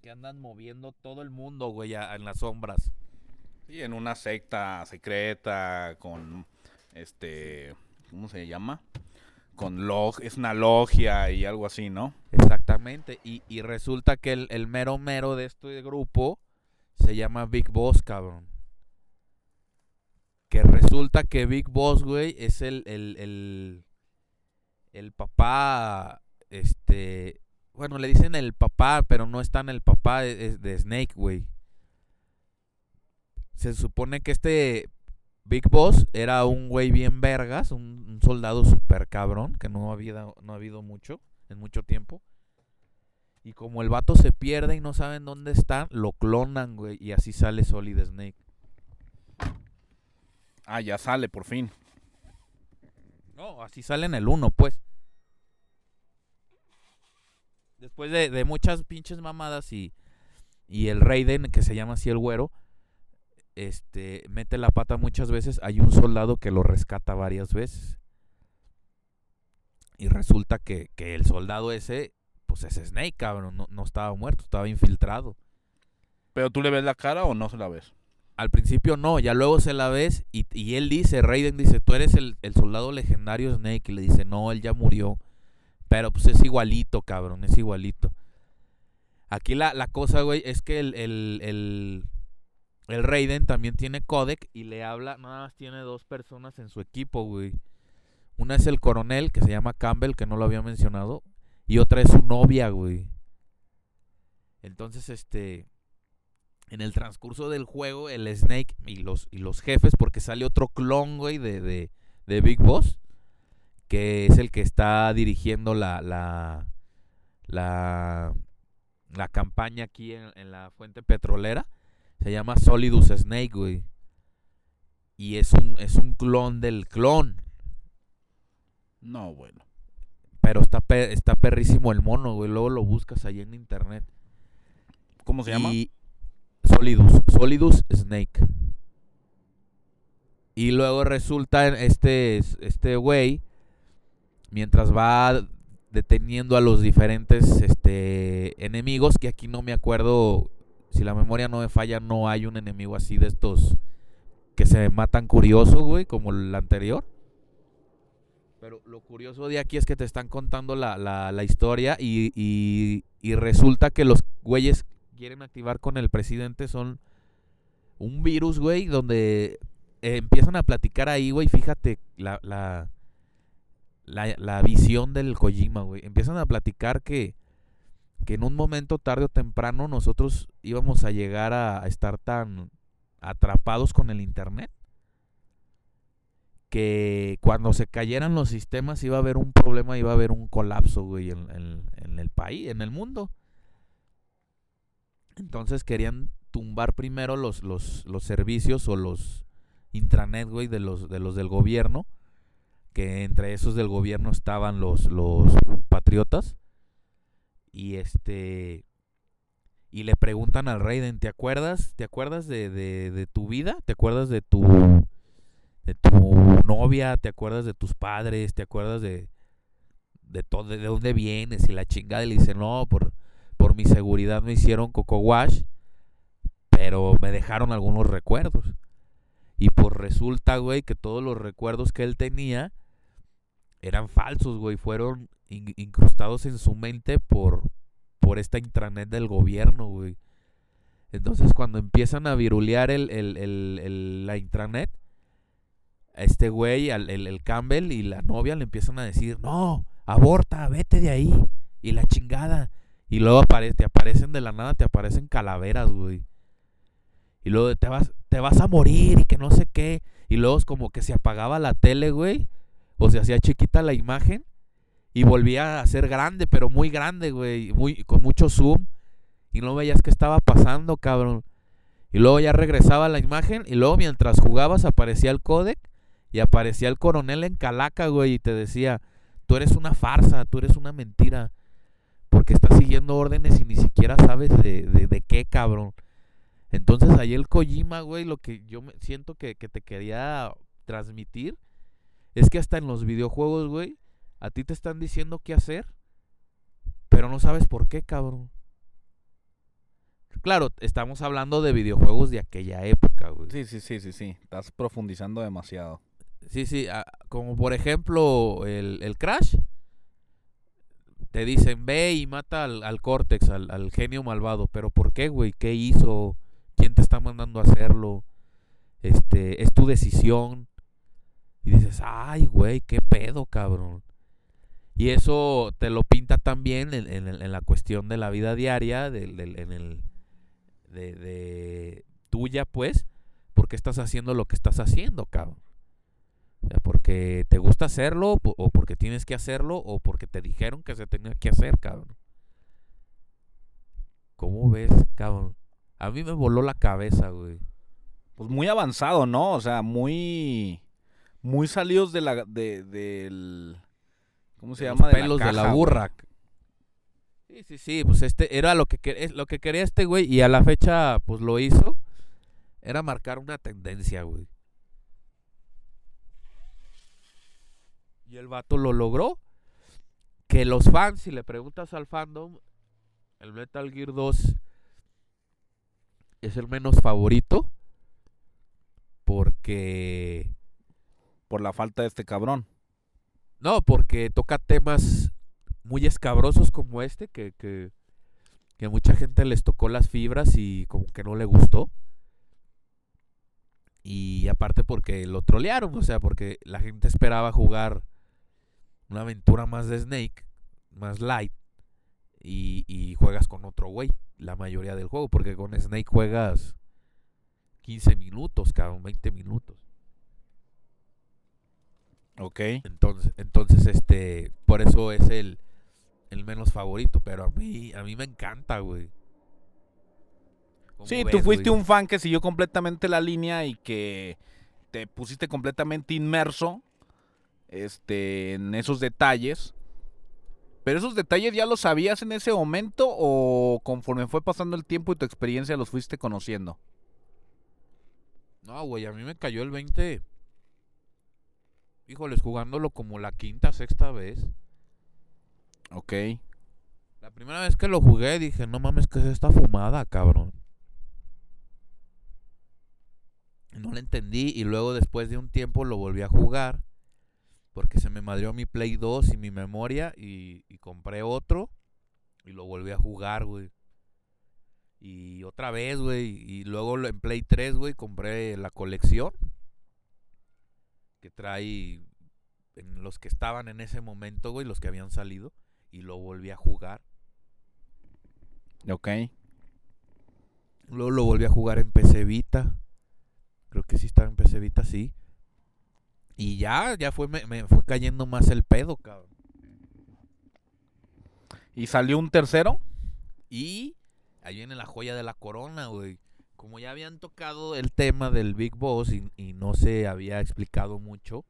que andan moviendo todo el mundo, güey, a- en las sombras. Sí, en una secta secreta con este, ¿cómo se llama? Con log, es una logia y algo así, ¿no? Exactamente. Y, y resulta que el, el mero mero de este grupo se llama Big Boss, cabrón. Que resulta que Big Boss, güey, es el, el, el, el papá, este, bueno, le dicen el papá, pero no es tan el papá de, de Snake, güey. Se supone que este Big Boss era un güey bien vergas, un, un soldado super cabrón, que no había, no ha habido mucho, en mucho tiempo. Y como el vato se pierde y no saben dónde está, lo clonan, güey, y así sale Solid Snake. Ah, ya sale por fin. No, así sale en el 1, pues. Después de, de muchas pinches mamadas y, y el Raiden, que se llama así el güero, este, mete la pata muchas veces, hay un soldado que lo rescata varias veces. Y resulta que, que el soldado ese, pues es Snake, cabrón. No, no estaba muerto, estaba infiltrado. ¿Pero tú le ves la cara o no se la ves? Al principio no, ya luego se la ves y, él dice, Raiden dice, tú eres el, soldado legendario Snake. Y le dice, no, él ya murió. Pero pues es igualito, cabrón, es igualito. Aquí la, cosa, güey, es que el, el, el, el Raiden también tiene codec y le habla, nada más tiene dos personas en su equipo, güey. Una es el coronel, que se llama Campbell, que no lo había mencionado. Y otra es su novia, güey. Entonces, este. En el transcurso del juego, el Snake y los, y los jefes, porque sale otro clon, güey, de, de, de Big Boss, que es el que está dirigiendo la, la, la, la campaña aquí en, en la fuente petrolera. Se llama Solidus Snake, güey. Y es un, es un clon del clon. No, bueno. Pero está, pe- está perrísimo el mono, güey. Luego lo buscas ahí en internet. ¿Cómo se llama? Solidus, Solidus Snake. Y luego resulta este este güey mientras va deteniendo a los diferentes este enemigos que aquí no me acuerdo si la memoria no me falla no hay un enemigo así de estos que se matan curioso, güey, como el anterior. Pero lo curioso de aquí es que te están contando la, la, la historia y, y, y resulta que los güeyes quieren activar con el presidente son un virus, güey, donde eh, empiezan a platicar ahí, güey, fíjate la, la, la, la visión del Kojima, güey. Empiezan a platicar que, que en un momento tarde o temprano nosotros íbamos a llegar a, estar tan atrapados con el internet que cuando se cayeran los sistemas iba a haber un problema, iba a haber un colapso, güey, en, en- en el país, en el mundo. Entonces querían tumbar primero los, los, los servicios o los intranet, güey, de los, de los del gobierno. Que entre esos del gobierno estaban los, los patriotas. Y este. Y le preguntan al Raiden, ¿te acuerdas? ¿Te acuerdas de, de, de tu vida? ¿Te acuerdas de tu de tu novia? ¿Te acuerdas de tus padres? ¿Te acuerdas de de todo de dónde vienes? Y la chingada le dice, "No, por por mi seguridad me hicieron coco wash, pero me dejaron algunos recuerdos." Y pues resulta, güey, que todos los recuerdos que él tenía eran falsos, güey, fueron in- incrustados en su mente por por esta intranet del gobierno, güey. Entonces cuando empiezan a virulear el, el- el- la intranet, este güey, el Campbell y la novia le empiezan a decir, no, aborta, vete de ahí. Y la chingada. Y luego apare- te aparecen de la nada, te aparecen calaveras, güey. Y luego te vas, te vas a morir y que no sé qué. Y luego es como que se apagaba la tele, güey. O se hacía chiquita la imagen. Y volvía a ser grande, pero muy grande, güey. Muy, con mucho zoom. Y no veías qué estaba pasando, cabrón. Y luego ya regresaba la imagen. Y luego mientras jugabas aparecía el codec. Y aparecía el coronel en calaca, güey. Y te decía, tú eres una farsa, tú eres una mentira. Porque estás siguiendo órdenes y ni siquiera sabes de, de, de qué, cabrón. Entonces ahí el Kojima, güey, lo que yo me siento que, que te quería transmitir es que hasta en los videojuegos, güey, a ti te están diciendo qué hacer, pero no sabes por qué, cabrón. Claro, estamos hablando de videojuegos de aquella época, güey. Sí, sí, sí, sí, sí. Estás profundizando demasiado. Sí, sí, como por ejemplo el, el Crash. Te dicen, ve y mata al, al al, al genio malvado. Pero ¿por qué, güey? ¿Qué hizo? ¿Quién te está mandando a hacerlo? Este, es tu decisión. Y dices, ay, güey, qué pedo, cabrón. Y eso te lo pinta también en, en la cuestión de la vida diaria, del- en el, de, de tuya, pues, porque estás haciendo lo que estás haciendo, cabrón. Porque te gusta hacerlo, o porque tienes que hacerlo, o porque te dijeron que se tenía que hacer, cabrón. ¿Cómo ves, cabrón? A mí me voló la cabeza, güey. Pues muy avanzado, ¿no? O sea, muy. Muy salidos de la. De, del. ¿Cómo se De los llama? pelos de la caja, güey. burra. Sí, sí, sí, pues este era lo que lo que quería este güey y a la fecha pues lo hizo. Era marcar una tendencia, güey. Y el vato lo logró. que los fans, si le preguntas al fandom, el Metal Gear 2 es el menos favorito porque Por la falta de este cabrón. no, porque toca temas muy escabrosos como este que, que que mucha gente les tocó las fibras y como que no le gustó. Y aparte porque lo trolearon, o sea, porque la gente esperaba jugar una aventura más de Snake, más light, y, y juegas con otro güey la mayoría del juego, porque con Snake juegas 15 minutos, cabrón, 20 minutos. Ok. Entonces, entonces este, por eso es el, el menos favorito, pero a mí, a mí me encanta, güey. ¿Cómo Sí, ves, tú fuiste güey? un fan que siguió completamente la línea y que te pusiste completamente inmerso este, en esos detalles. Pero esos detalles ya los sabías en ese momento o conforme fue pasando el tiempo y tu experiencia los fuiste conociendo. No, güey, a mí me cayó el 20. Híjoles, jugándolo como la quinta, sexta vez. Ok. La primera vez que lo jugué dije, no mames, que es esta fumada, cabrón? No la entendí y luego después de un tiempo lo volví a jugar porque se me madrió mi Play 2 y mi memoria y, y compré otro y lo volví a jugar, güey. Y otra vez, güey, y luego en Play 3, güey, compré la colección que trae en los que estaban en ese momento, güey, los que habían salido y lo volví a jugar. Ok. Luego lo volví a jugar en PC Vita. Creo que sí estaba en PC Vita, sí. Y ya, ya fue, me, me fue cayendo más el pedo, cabrón. ¿Y salió un tercero? Y ahí viene la joya de la corona, güey. Como ya habían tocado el tema del Big Boss y, y no se había explicado mucho,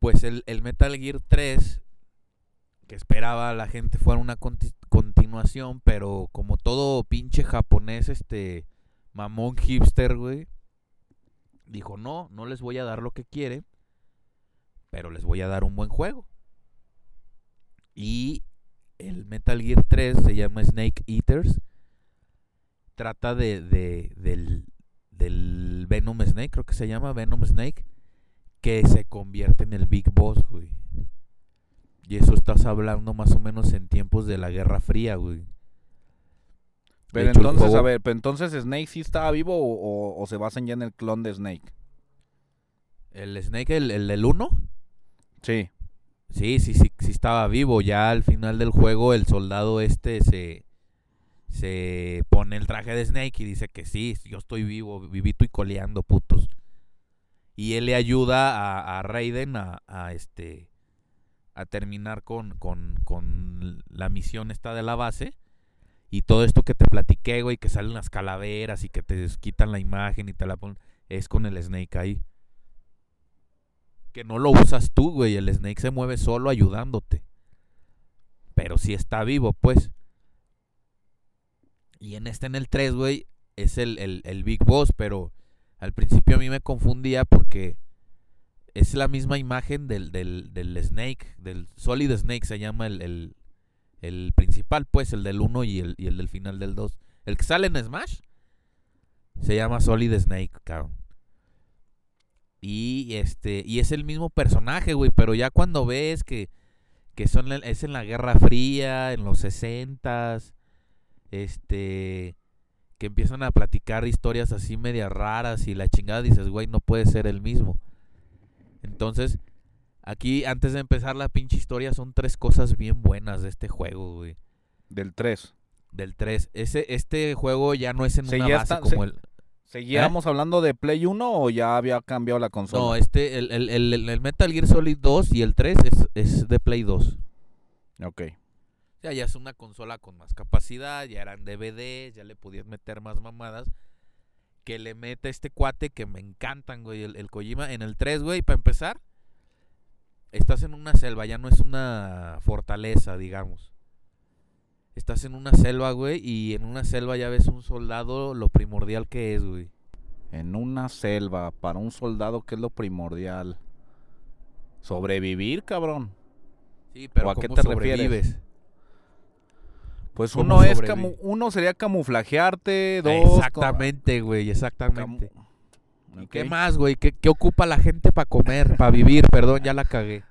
pues el, el Metal Gear 3, que esperaba la gente fuera una conti- continuación, pero como todo pinche japonés, este mamón hipster, güey, dijo, no, no les voy a dar lo que quieren, pero les voy a dar un buen juego. Y el Metal Gear 3 se llama Snake Eaters. Trata de, de- del, del Venom Snake, creo que se llama Venom Snake, que se convierte en el Big Boss, güey. Y eso estás hablando más o menos en tiempos de la Guerra Fría, güey. Pero hecho, el entonces, a ver, pero entonces Snake sí estaba vivo o, o- o se basan ya en el clon de Snake. ¿El Snake, el, el del 1? Sí. Sí, sí, sí, sí estaba vivo. Ya al final del juego el soldado este se, se pone el traje de Snake y dice que sí, yo estoy vivo, vivito y coleando, putos. Y él le ayuda a, a Raiden a, a, este a terminar con, con, con la misión esta de la base. Y todo esto que te platiqué, güey, que salen las calaveras y que te quitan la imagen y te la ponen, es con el Snake ahí que no lo usas tú, güey. El Snake se mueve solo ayudándote. Pero si está vivo, pues. Y en este, en el 3, güey, es el, el, el Big Boss, pero al principio a mí me confundía porque es la misma imagen del, del, del Snake, del Solid Snake se llama el, el principal, pues, el del 1 y el, y el del final del 2. El que sale en Smash se llama Solid Snake, cabrón. Y este, y es el mismo personaje, güey, pero ya cuando ves que, que son es en la Guerra Fría, en los 60 este que empiezan a platicar historias así medias raras y la chingada dices, güey, no puede ser el mismo. Entonces, aquí antes de empezar la pinche historia son tres cosas bien buenas de este juego, güey. Del 3. Del 3. Ese, este juego ya no es en una base como el. ¿Seguíamos hablando de Play 1 o ya había cambiado la consola? No, este, el, el, el, el Metal Gear Solid 2 y el 3 es, es de Play 2. Ok. O sea, ya es una consola con más capacidad, ya eran DVDs, ya le podías meter más mamadas. Que le mete este cuate que me encantan, güey, el, el Kojima. En el 3, güey, para empezar, estás en una selva, ya no es una fortaleza, digamos. Estás en una selva, güey, y en una selva ya ves un soldado, lo primordial que es, güey. En una selva, para un soldado, ¿qué es lo primordial? Sobrevivir, cabrón. Sí, pero ¿O a qué ¿cómo te refieres? Pues ¿Cómo uno es camu- uno sería camuflajearte, dos. Exactamente, güey, exactamente. camu- ¿Y qué más, güey? ¿Qué, qué ocupa la gente para comer, para vivir? Perdón, ya la cagué.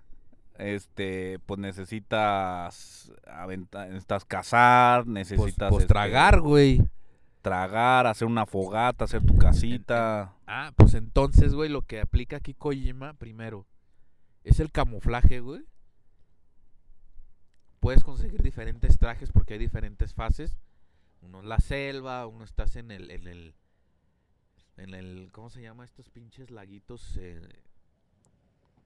Este, pues necesitas aventa- necesitas cazar, Pues, necesitas pues este, tragar, güey. tragar, hacer una fogata, hacer tu casita. Ah, pues entonces, güey, lo que aplica aquí Kojima, primero, es el camuflaje, güey. Puedes conseguir diferentes trajes porque hay diferentes fases. Uno es la selva, uno estás en el, en el, en el, ¿cómo se llama estos pinches laguitos? Eh,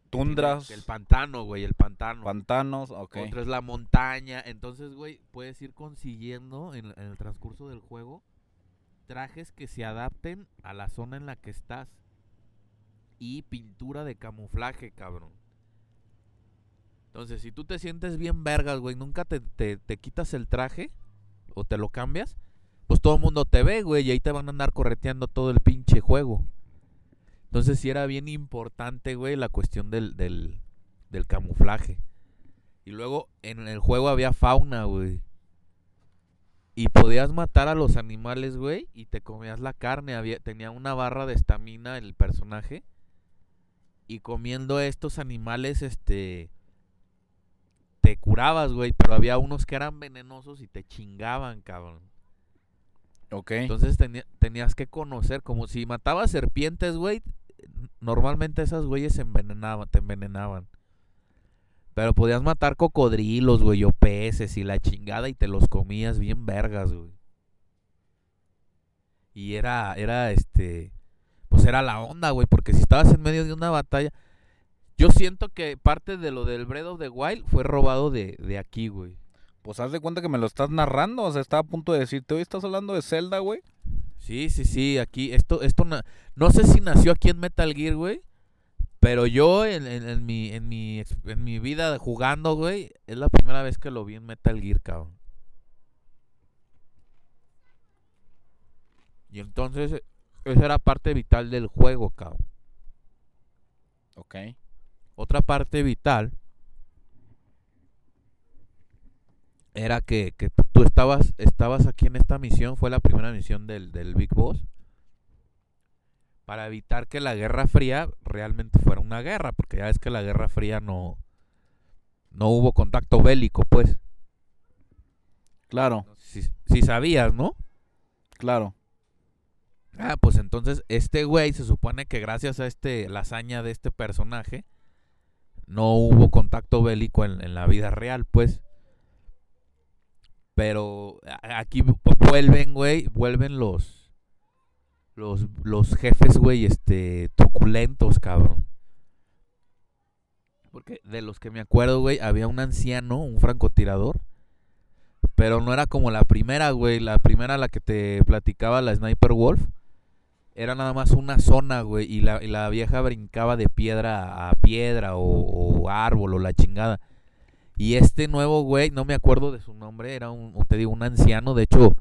Tundras, El pantano, güey, el pantano. pantanos, ok. Otro es la montaña. Entonces, güey, puedes ir consiguiendo en, en el transcurso del juego trajes que se adapten a la zona en la que estás. Y pintura de camuflaje, cabrón. Entonces, si tú te sientes bien vergas, güey, nunca te, te- te quitas el traje o te lo cambias, pues todo el mundo te ve, güey, y ahí te van a andar correteando todo el pinche juego. Entonces, sí era bien importante, güey, la cuestión del, del, del camuflaje. Y luego en el juego había fauna, güey. Y podías matar a los animales, güey, y te comías la carne. Había, tenía una barra de estamina el personaje. Y comiendo estos animales, este... Te curabas, güey, pero había unos que eran venenosos y te chingaban, cabrón. Ok. Entonces tenías que conocer, como si matabas serpientes, güey, normalmente esas güeyes envenenaban, te envenenaban. Pero podías matar cocodrilos, güey, o peces y la chingada y te los comías bien vergas, güey. Y era, era este, pues era la onda, güey, porque si estabas en medio de una batalla, yo siento que parte de lo del of the Wild fue robado de, de aquí, güey. Pues haz de cuenta que me lo estás narrando, o sea, estaba a punto de decirte, hoy estás hablando de Zelda, güey. Sí, sí, sí, aquí, esto, esto, na- no sé si nació aquí en Metal Gear, güey, pero yo en, en- en mi, en, mi, en mi vida jugando, güey, es la primera vez que lo vi en Metal Gear, cabrón. Y entonces, eh, esa era parte vital del juego, cabrón. Ok. Otra parte vital era que, que tú estabas, estabas aquí en esta misión, fue la primera misión del, del Big Boss, para evitar que la Guerra Fría realmente fuera una guerra, porque ya ves que la Guerra Fría no, no hubo contacto bélico, pues. Claro, Si, si sabías, ¿no? claro. Ah, pues entonces este güey se supone que gracias a este la hazaña de este personaje no hubo contacto bélico en, en la vida real, pues. Pero aquí vu- vuelven, güey, vuelven los los los jefes, güey, este truculentos, cabrón. Porque de los que me acuerdo, güey, había un anciano, un francotirador, pero no era como la primera, güey, la primera la que te platicaba la Sniper Wolf era nada más una zona, güey, y la, la vieja brincaba de piedra a piedra o árbol o la chingada. Y este nuevo güey, no me acuerdo de su nombre, era un, te digo, un anciano, de hecho,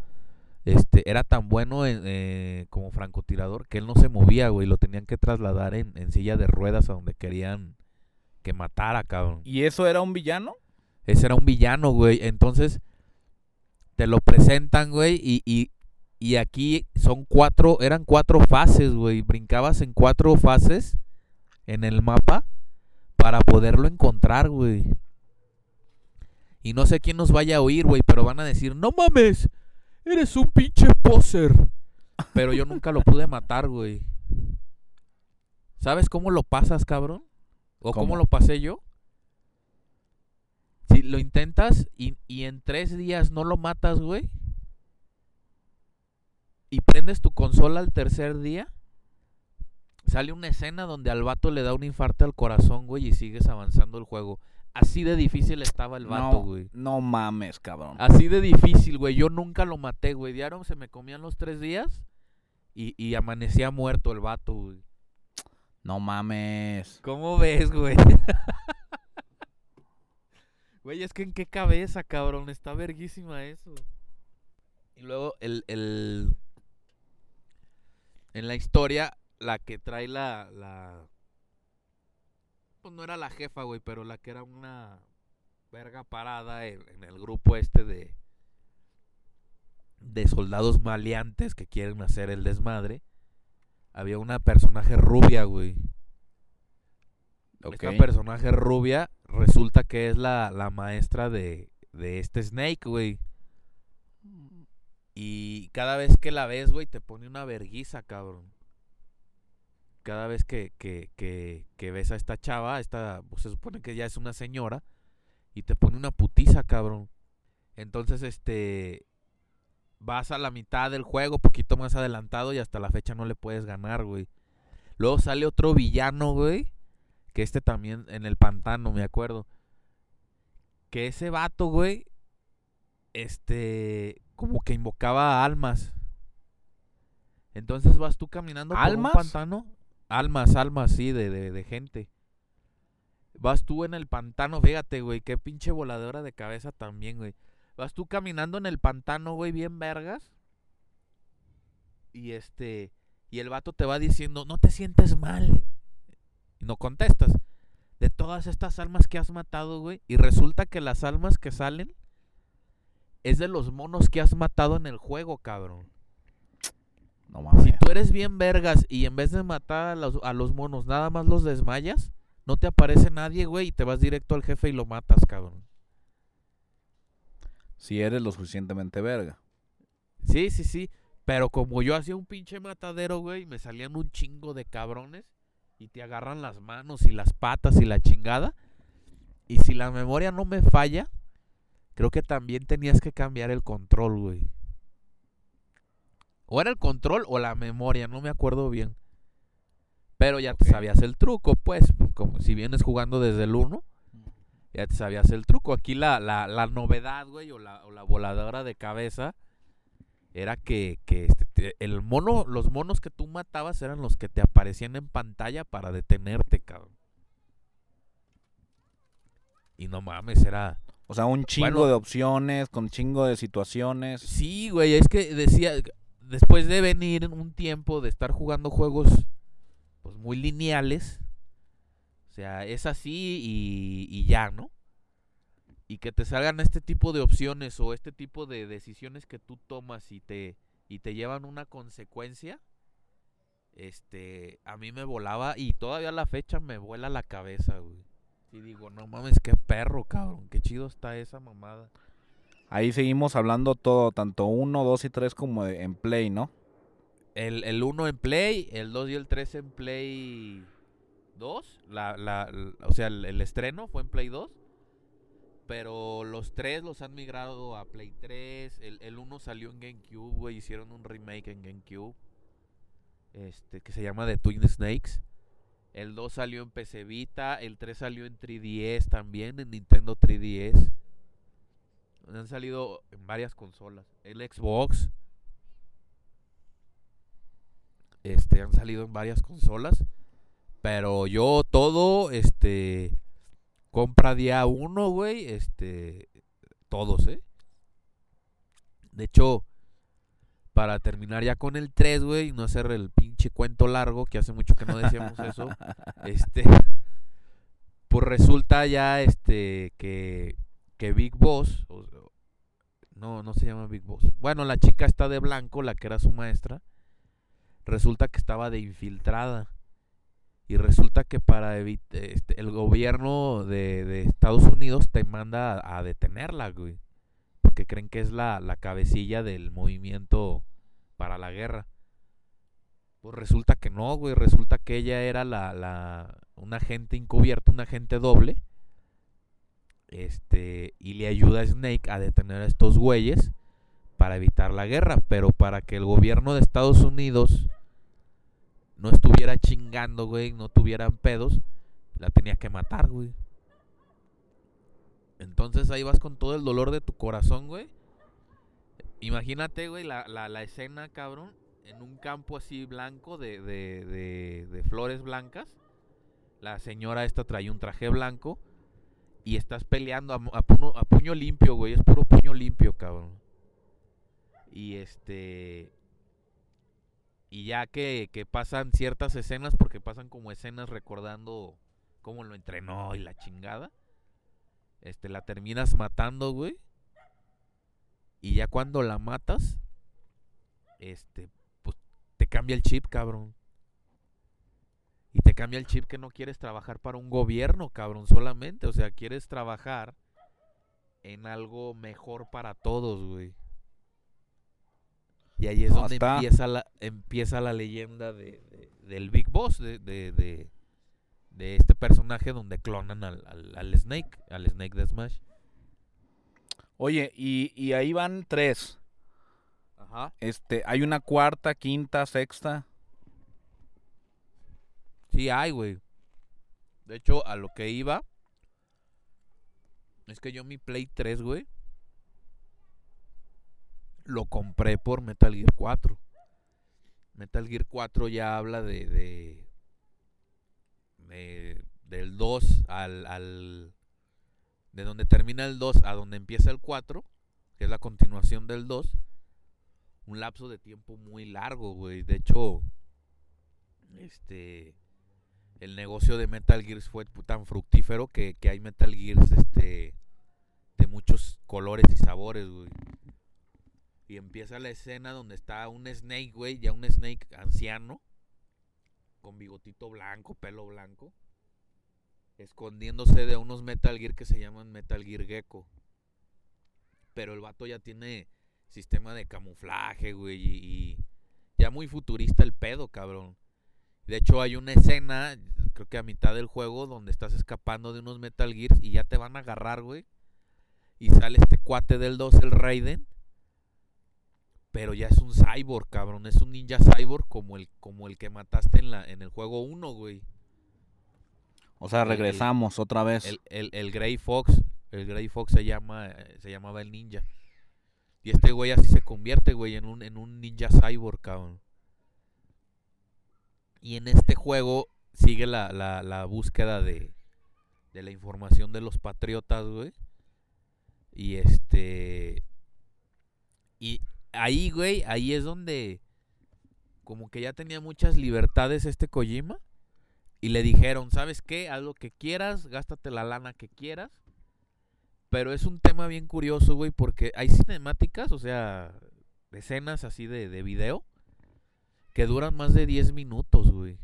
este, era tan bueno en, eh, como francotirador que él no se movía, güey, lo tenían que trasladar en, en silla de ruedas a donde querían que matara, cabrón. ¿Y eso era un villano? Ese era un villano, güey. Entonces, te lo presentan, güey, y, y, y aquí son cuatro, eran cuatro fases, güey. Brincabas en cuatro fases en el mapa para poderlo encontrar, güey. Y no sé quién nos vaya a oír, güey, pero van a decir, no mames, eres un pinche poser. Pero yo nunca lo pude matar, güey. ¿Sabes cómo lo pasas, cabrón? ¿O cómo, ¿Cómo? lo pasé yo? Si lo intentas y, y en tres días no lo matas, güey. Y prendes tu consola al tercer día. Sale una escena donde al vato le da un infarto al corazón, güey, y sigues avanzando el juego. Así de difícil estaba el vato, güey. no mames, cabrón. Así de difícil, güey. Yo nunca lo maté, güey. Diario se me comían los tres días y, y amanecía muerto el vato, güey. No mames. ¿Cómo ves, güey? *laughs* Güey, es que en qué cabeza, cabrón. Está verguísima eso. Y luego el, el... En la historia, la que trae la... la... Pues no era la jefa, güey, pero la que era una... verga parada en, en el grupo este de de soldados maleantes que quieren hacer el desmadre. Había una personaje rubia, güey. Ok. Esta personaje rubia resulta que es la, la maestra de, de este Snake, güey. Y cada vez que la ves, güey, te pone una verguiza, cabrón. Cada vez que, que, que, que ves a esta chava, esta, pues, se supone que ya es una señora, y te pone una putiza, cabrón. Entonces, este, vas a la mitad del juego, poquito más adelantado, y hasta la fecha no le puedes ganar, güey. Luego sale otro villano, güey, que este también en el pantano, me acuerdo. Que ese vato, güey, este, como que invocaba almas. Entonces vas tú caminando por ¿Almas? un pantano. Almas, almas, sí, de, de, de gente. Vas tú en el pantano, fíjate, güey, qué pinche voladora de cabeza también, güey. Vas tú caminando en el pantano, güey, bien vergas. Y este, y el vato te va diciendo, no te sientes mal. Y no contestas. De todas estas almas que has matado, güey. Y resulta que las almas que salen es de los monos que has matado en el juego, cabrón. No mames. Si tú eres bien vergas y en vez de matar a los, a los monos nada más los desmayas, no te aparece nadie, güey, y te vas directo al jefe y lo matas, cabrón. Si eres lo suficientemente verga. Sí, sí, sí. Pero como yo hacía un pinche matadero, güey, me salían un chingo de cabrones y te agarran las manos y las patas y la chingada. Y si la memoria no me falla, creo que también tenías que cambiar el control, güey. O era el control o la memoria, no me acuerdo bien. Pero ya te sabías el truco, pues, como si vienes jugando desde el 1, ya te sabías el truco. Aquí la, la, la novedad, güey, o la, o la voladora de cabeza era que, que este, te- el mono, los monos que tú matabas eran los que te aparecían en pantalla para detenerte, cabrón. Y no mames, era... O sea, un chingo Bueno. de opciones, con chingo de situaciones. Sí, güey, es que decía, después de venir un tiempo de estar jugando juegos pues muy lineales, o sea, es así y, y ya, ¿no? Y que te salgan este tipo de opciones o este tipo de decisiones que tú tomas y te, y te llevan una consecuencia, este, a mí me volaba y todavía a la fecha me vuela la cabeza, güey. Y digo, no mames, qué perro, cabrón, qué chido está esa mamada. Ahí seguimos hablando todo, tanto 1, 2 y 3 como de- en Play, ¿no? El, el 1 en Play, el 2 y el 3 en Play 2. La, la, l- o sea, el, el estreno fue en Play 2. Pero los tres los han migrado a Play 3. El, el 1 salió en GameCube, güey. Hicieron un remake en GameCube. Este, que se llama The Twin Snakes. El 2 salió en PC Vita. El 3 salió en 3DS también, en Nintendo 3DS. Han salido en varias consolas. El Xbox. Este, han salido en varias consolas. Pero yo todo, este, compra día uno, güey, este, todos, ¿eh? De hecho, para terminar ya con el 3, güey, y no hacer el pinche cuento largo, que hace mucho que no decíamos eso, *laughs* este, pues resulta ya, este, que, que Big Boss, no, no se llama Big Boss, bueno, la chica está de blanco, la que era su maestra, resulta que estaba de infiltrada. Y resulta que para evitar este, el gobierno de, Estados Unidos te manda a, a detenerla, güey. Porque creen que es la, la cabecilla del movimiento para la guerra. Pues resulta que no, güey. Resulta que ella era la, la, un agente encubierto, un agente doble. Este, y le ayuda a Snake a detener a estos güeyes para evitar la guerra. Pero para que el gobierno de Estados Unidos no estuviera chingando, güey, no tuvieran pedos, la tenía que matar, güey. Entonces ahí vas con todo el dolor de tu corazón, güey. Imagínate, güey, la, la, la escena, cabrón, en un campo así blanco de, de, de, de flores blancas. La señora esta trae un traje blanco y estás peleando a, puño, a puño limpio, güey. Es puro puño limpio, cabrón. Y este... Y ya que, que pasan ciertas escenas, porque pasan como escenas recordando cómo lo entrenó y la chingada. este, la terminas matando, güey. Y ya cuando la matas, este, pues te cambia el chip, cabrón. Y te cambia el chip que no quieres trabajar para un gobierno, cabrón, solamente. O sea, quieres trabajar en algo mejor para todos, güey. Y ahí es No, donde está- empieza la, empieza la leyenda de, de- del Big Boss, de, de, de, de este personaje donde clonan al, al, al Snake, al Snake de Smash. Oye, y, y ahí van tres. Ajá. Este, hay una cuarta, quinta, sexta. Sí hay, güey. De hecho, a lo que iba es que yo mi Play 3, güey, lo compré por Metal Gear 4. Metal Gear 4 ya habla de, de, de- del 2 al, al de donde termina el 2 a donde empieza el 4, que es la continuación del 2. Un lapso de tiempo muy largo, güey. De hecho, este el negocio de Metal Gears fue tan fructífero que, que hay Metal Gears este de muchos colores y sabores, güey. Y empieza la escena donde está un Snake, güey, ya un Snake anciano, con bigotito blanco, pelo blanco, escondiéndose de unos Metal Gear que se llaman Metal Gear Gecko. Pero el vato ya tiene sistema de camuflaje, güey, y, y ya muy futurista el pedo, cabrón. De hecho, hay una escena, creo que a mitad del juego, donde estás escapando de unos Metal Gears y ya te van a agarrar, güey. Y sale este cuate del 2, el Raiden. Pero ya es un cyborg, cabrón. Es un ninja cyborg como el, como el que mataste en, la, en el juego 1, güey. O sea, el- regresamos otra vez. El, el, el Grey Fox. El Grey Fox se llama se llamaba el ninja. Y este güey así se convierte, güey, en un, en un ninja cyborg, cabrón. Y en este juego sigue la, la, búsqueda de, de la información de los patriotas, güey. Y este. Y ahí, güey, ahí es donde. Como que ya tenía muchas libertades este Kojima. Y le dijeron, ¿sabes qué? Haz lo que quieras, gástate la lana que quieras. Pero es un tema bien curioso, güey, porque hay cinemáticas, o sea, escenas así de, de video, que duran más de 10 minutos, güey.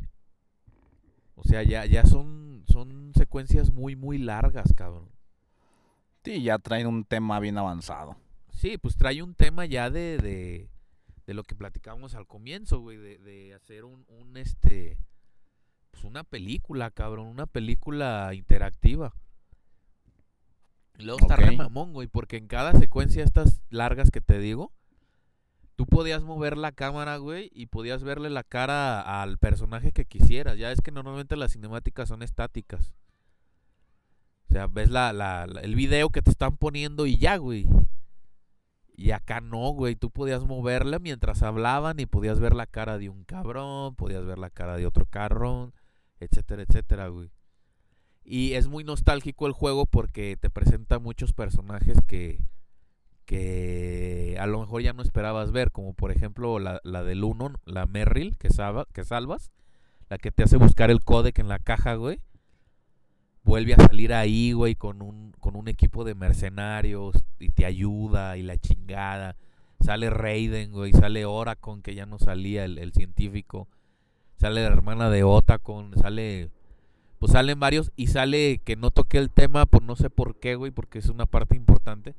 O sea, ya, ya son, son secuencias muy, muy largas, cabrón. Sí, ya traen un tema bien avanzado. Sí, pues trae un tema ya de, de, de lo que platicábamos al comienzo, güey, de, de hacer un, un, este, pues una película, cabrón, una película interactiva. Y luego está Ok. re mamón, güey, porque en cada secuencia estas largas que te digo, tú podías mover la cámara, güey, y podías verle la cara al personaje que quisieras. Ya es que normalmente las cinemáticas son estáticas. O sea, ves la, la- la- el video que te están poniendo y ya, güey. Y acá no, güey. Tú podías moverla mientras hablaban y podías ver la cara de un cabrón, podías ver la cara de otro carrón, etcétera, etcétera, güey. Y es muy nostálgico el juego porque te presenta muchos personajes que, que a lo mejor ya no esperabas ver, como por ejemplo la, la del uno, la Merrill, que, salva, que salvas, la que te hace buscar el codec en la caja, güey. Vuelve a salir ahí, güey, con un, con un equipo de mercenarios y te ayuda y la chingada. Sale Raiden, güey, sale Oracon, que ya no salía el, el científico. Sale la hermana de Otacon, sale pues salen varios y sale que no toqué el tema, pues no sé por qué, güey, porque es una parte importante.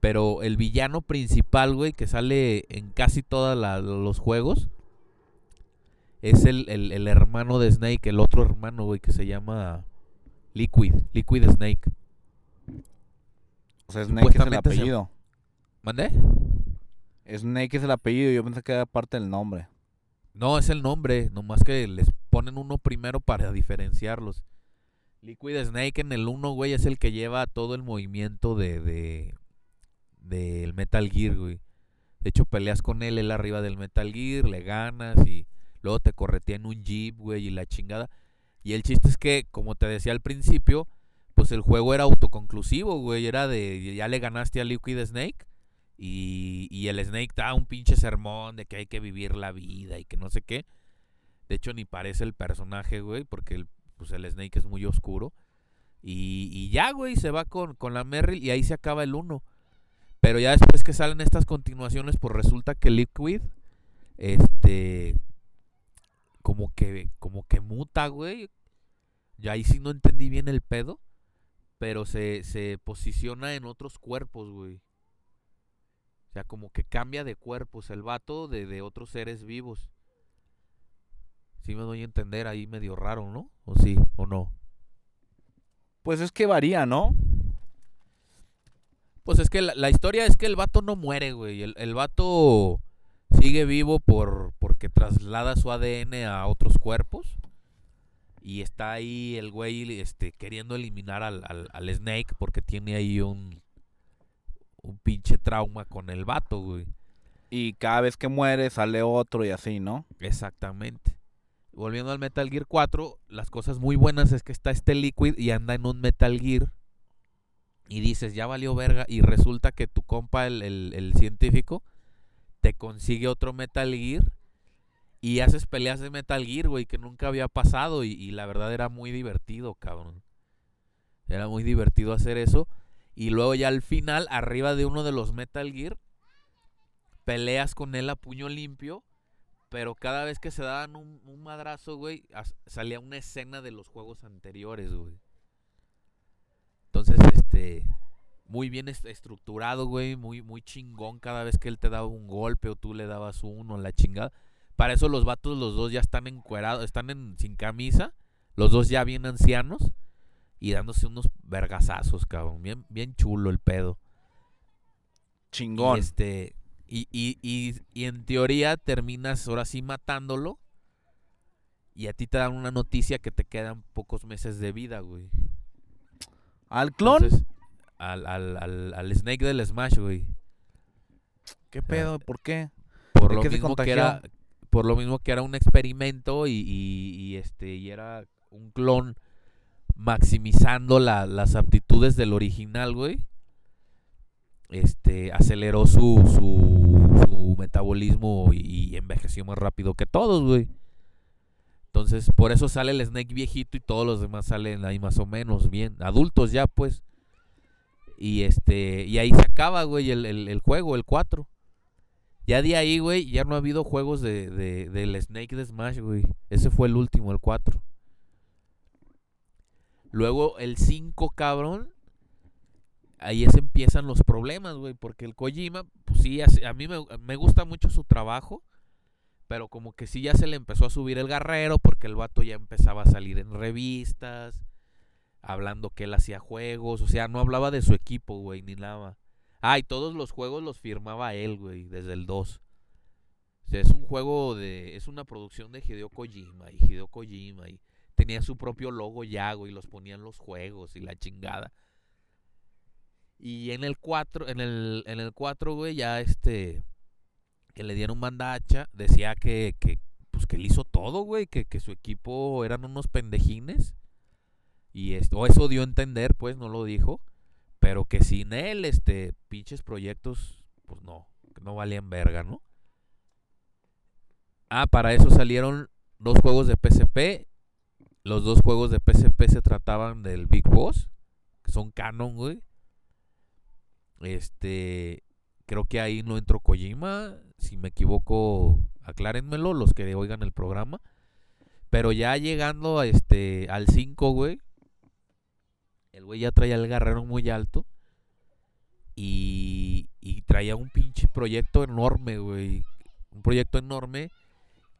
Pero el villano principal, güey, que sale en casi todos los juegos, es el, el- el hermano de Snake, el otro hermano, güey, que se llama Liquid, Liquid Snake. O sea, Snake es el Supuestamente se- apellido. ¿Mandé? Snake es el apellido, yo pensé que era parte del nombre. No, es el nombre, nomás que les ponen uno primero para diferenciarlos. Liquid Snake en el 1, güey, es el que lleva todo el movimiento de, de del Metal Gear, güey. De hecho, peleas con él, él arriba del Metal Gear, le ganas y luego te corretea en un jeep, güey, y la chingada. Y el chiste es que, como te decía al principio, pues el juego era autoconclusivo, güey. Era de, ya le ganaste a Liquid Snake. Y, y el Snake da un pinche sermón de que hay que vivir la vida y que no sé qué. De hecho, ni parece el personaje, güey, porque el, pues el Snake es muy oscuro. Y, y ya, güey, se va con, con la Merrill y ahí se acaba el 1. Pero ya después que salen estas continuaciones, pues resulta que Liquid, este, como que, como que muta, güey. Ya ahí sí no entendí bien el pedo. Pero se, se posiciona en otros cuerpos, güey. O sea, como que cambia de cuerpos el vato de, de otros seres vivos. Sí me doy a entender ahí medio raro, ¿no? ¿O sí? ¿O no? Pues es que varía, ¿no? Pues es que la, la historia es que el vato no muere, güey. El, el vato sigue vivo por porque traslada su ADN a otros cuerpos. Y está ahí el güey este, queriendo eliminar al, al, al Snake porque tiene ahí un, un pinche trauma con el vato, güey. Y cada vez que muere sale otro y así, ¿no? Exactamente. Volviendo al Metal Gear 4, las cosas muy buenas es que está este Liquid y anda en un Metal Gear. Y dices, ya valió verga. Y resulta que tu compa, el, el- el científico, te consigue otro Metal Gear. Y haces peleas de Metal Gear, güey, que nunca había pasado. Y, la verdad era muy divertido, cabrón. Era muy divertido hacer eso. Y luego ya al final, arriba de uno de los Metal Gear, peleas con él a puño limpio. Pero cada vez que se daban un, un madrazo, güey, salía una escena de los juegos anteriores, güey. Entonces, este, muy bien est- estructurado, güey, muy, muy chingón cada vez que él te daba un golpe o tú le dabas uno, la chingada. Para eso los vatos, los dos ya están encuerados, están en, sin camisa, los dos ya bien ancianos y dándose unos vergazazos, cabrón. Bien, bien chulo el pedo. Chingón. Y este. Y, y, y, y en teoría terminas ahora sí matándolo. Y a ti te dan una noticia que te quedan pocos meses de vida, güey. ¿Al clon? Entonces, al, al, al, al Snake del Smash, güey. ¿Qué pedo? ¿Por qué? Por ¿De lo qué mismo que era. Por lo mismo que era un experimento y, y, y, este. Y era un clon maximizando la- las aptitudes del original, güey. Este aceleró su, su, su metabolismo y, y envejeció más rápido que todos, güey. Entonces, por eso sale el Snake viejito y todos los demás salen ahí más o menos bien. Adultos ya, pues. Y este. Y ahí se acaba, güey, el, el, juego, el 4. Ya de ahí, güey, ya no ha habido juegos de, de, del Snake de Smash, güey. Ese fue el último, el 4. Luego el 5, cabrón. Ahí es empiezan los problemas, güey. Porque el Kojima, pues sí, a mí me, me gusta mucho su trabajo. Pero como que sí ya se le empezó a subir el garrero. Porque el vato ya empezaba a salir en revistas. Hablando que él hacía juegos. O sea, no hablaba de su equipo, güey, ni nada. Ah, y todos los juegos los firmaba él, güey, desde el 2. O sea, es un juego de. Es una producción de Hideo Kojima. Y Hideo Kojima. Y tenía su propio logo ya, güey. Los ponían los juegos y la chingada. Y en el 4, en el, en el 4, güey, ya este. Que le dieron bandacha. Decía que, que. Pues que él hizo todo, güey. Que, que su equipo eran unos pendejines. Y esto, o eso dio a entender, pues, no lo dijo. Pero que sin él, este, pinches proyectos, pues no, no valían verga, ¿no? Ah, para eso salieron dos juegos de PSP. Los dos juegos de PSP se trataban del Big Boss, que son canon, güey. Este, creo que ahí no entró Kojima. Si me equivoco, aclárenmelo los que oigan el programa. Pero ya llegando a este, al 5, güey. El güey ya traía el guerrero muy alto. Y, y traía un pinche proyecto enorme, güey. Un proyecto enorme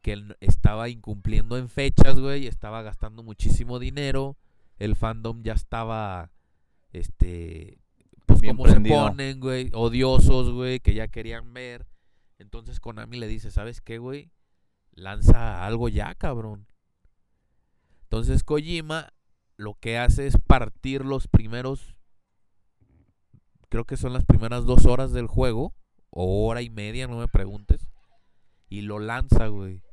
que él estaba incumpliendo en fechas, güey. Estaba gastando muchísimo dinero. El fandom ya estaba, este, pues como se ponen, güey. Odiosos, güey, que ya querían ver. Entonces Konami le dice, ¿sabes qué, güey? Lanza algo ya, cabrón. Entonces Kojima lo que hace es partir los primeros, creo que son las primeras dos horas del juego, o hora y media, no me preguntes, y lo lanza, güey.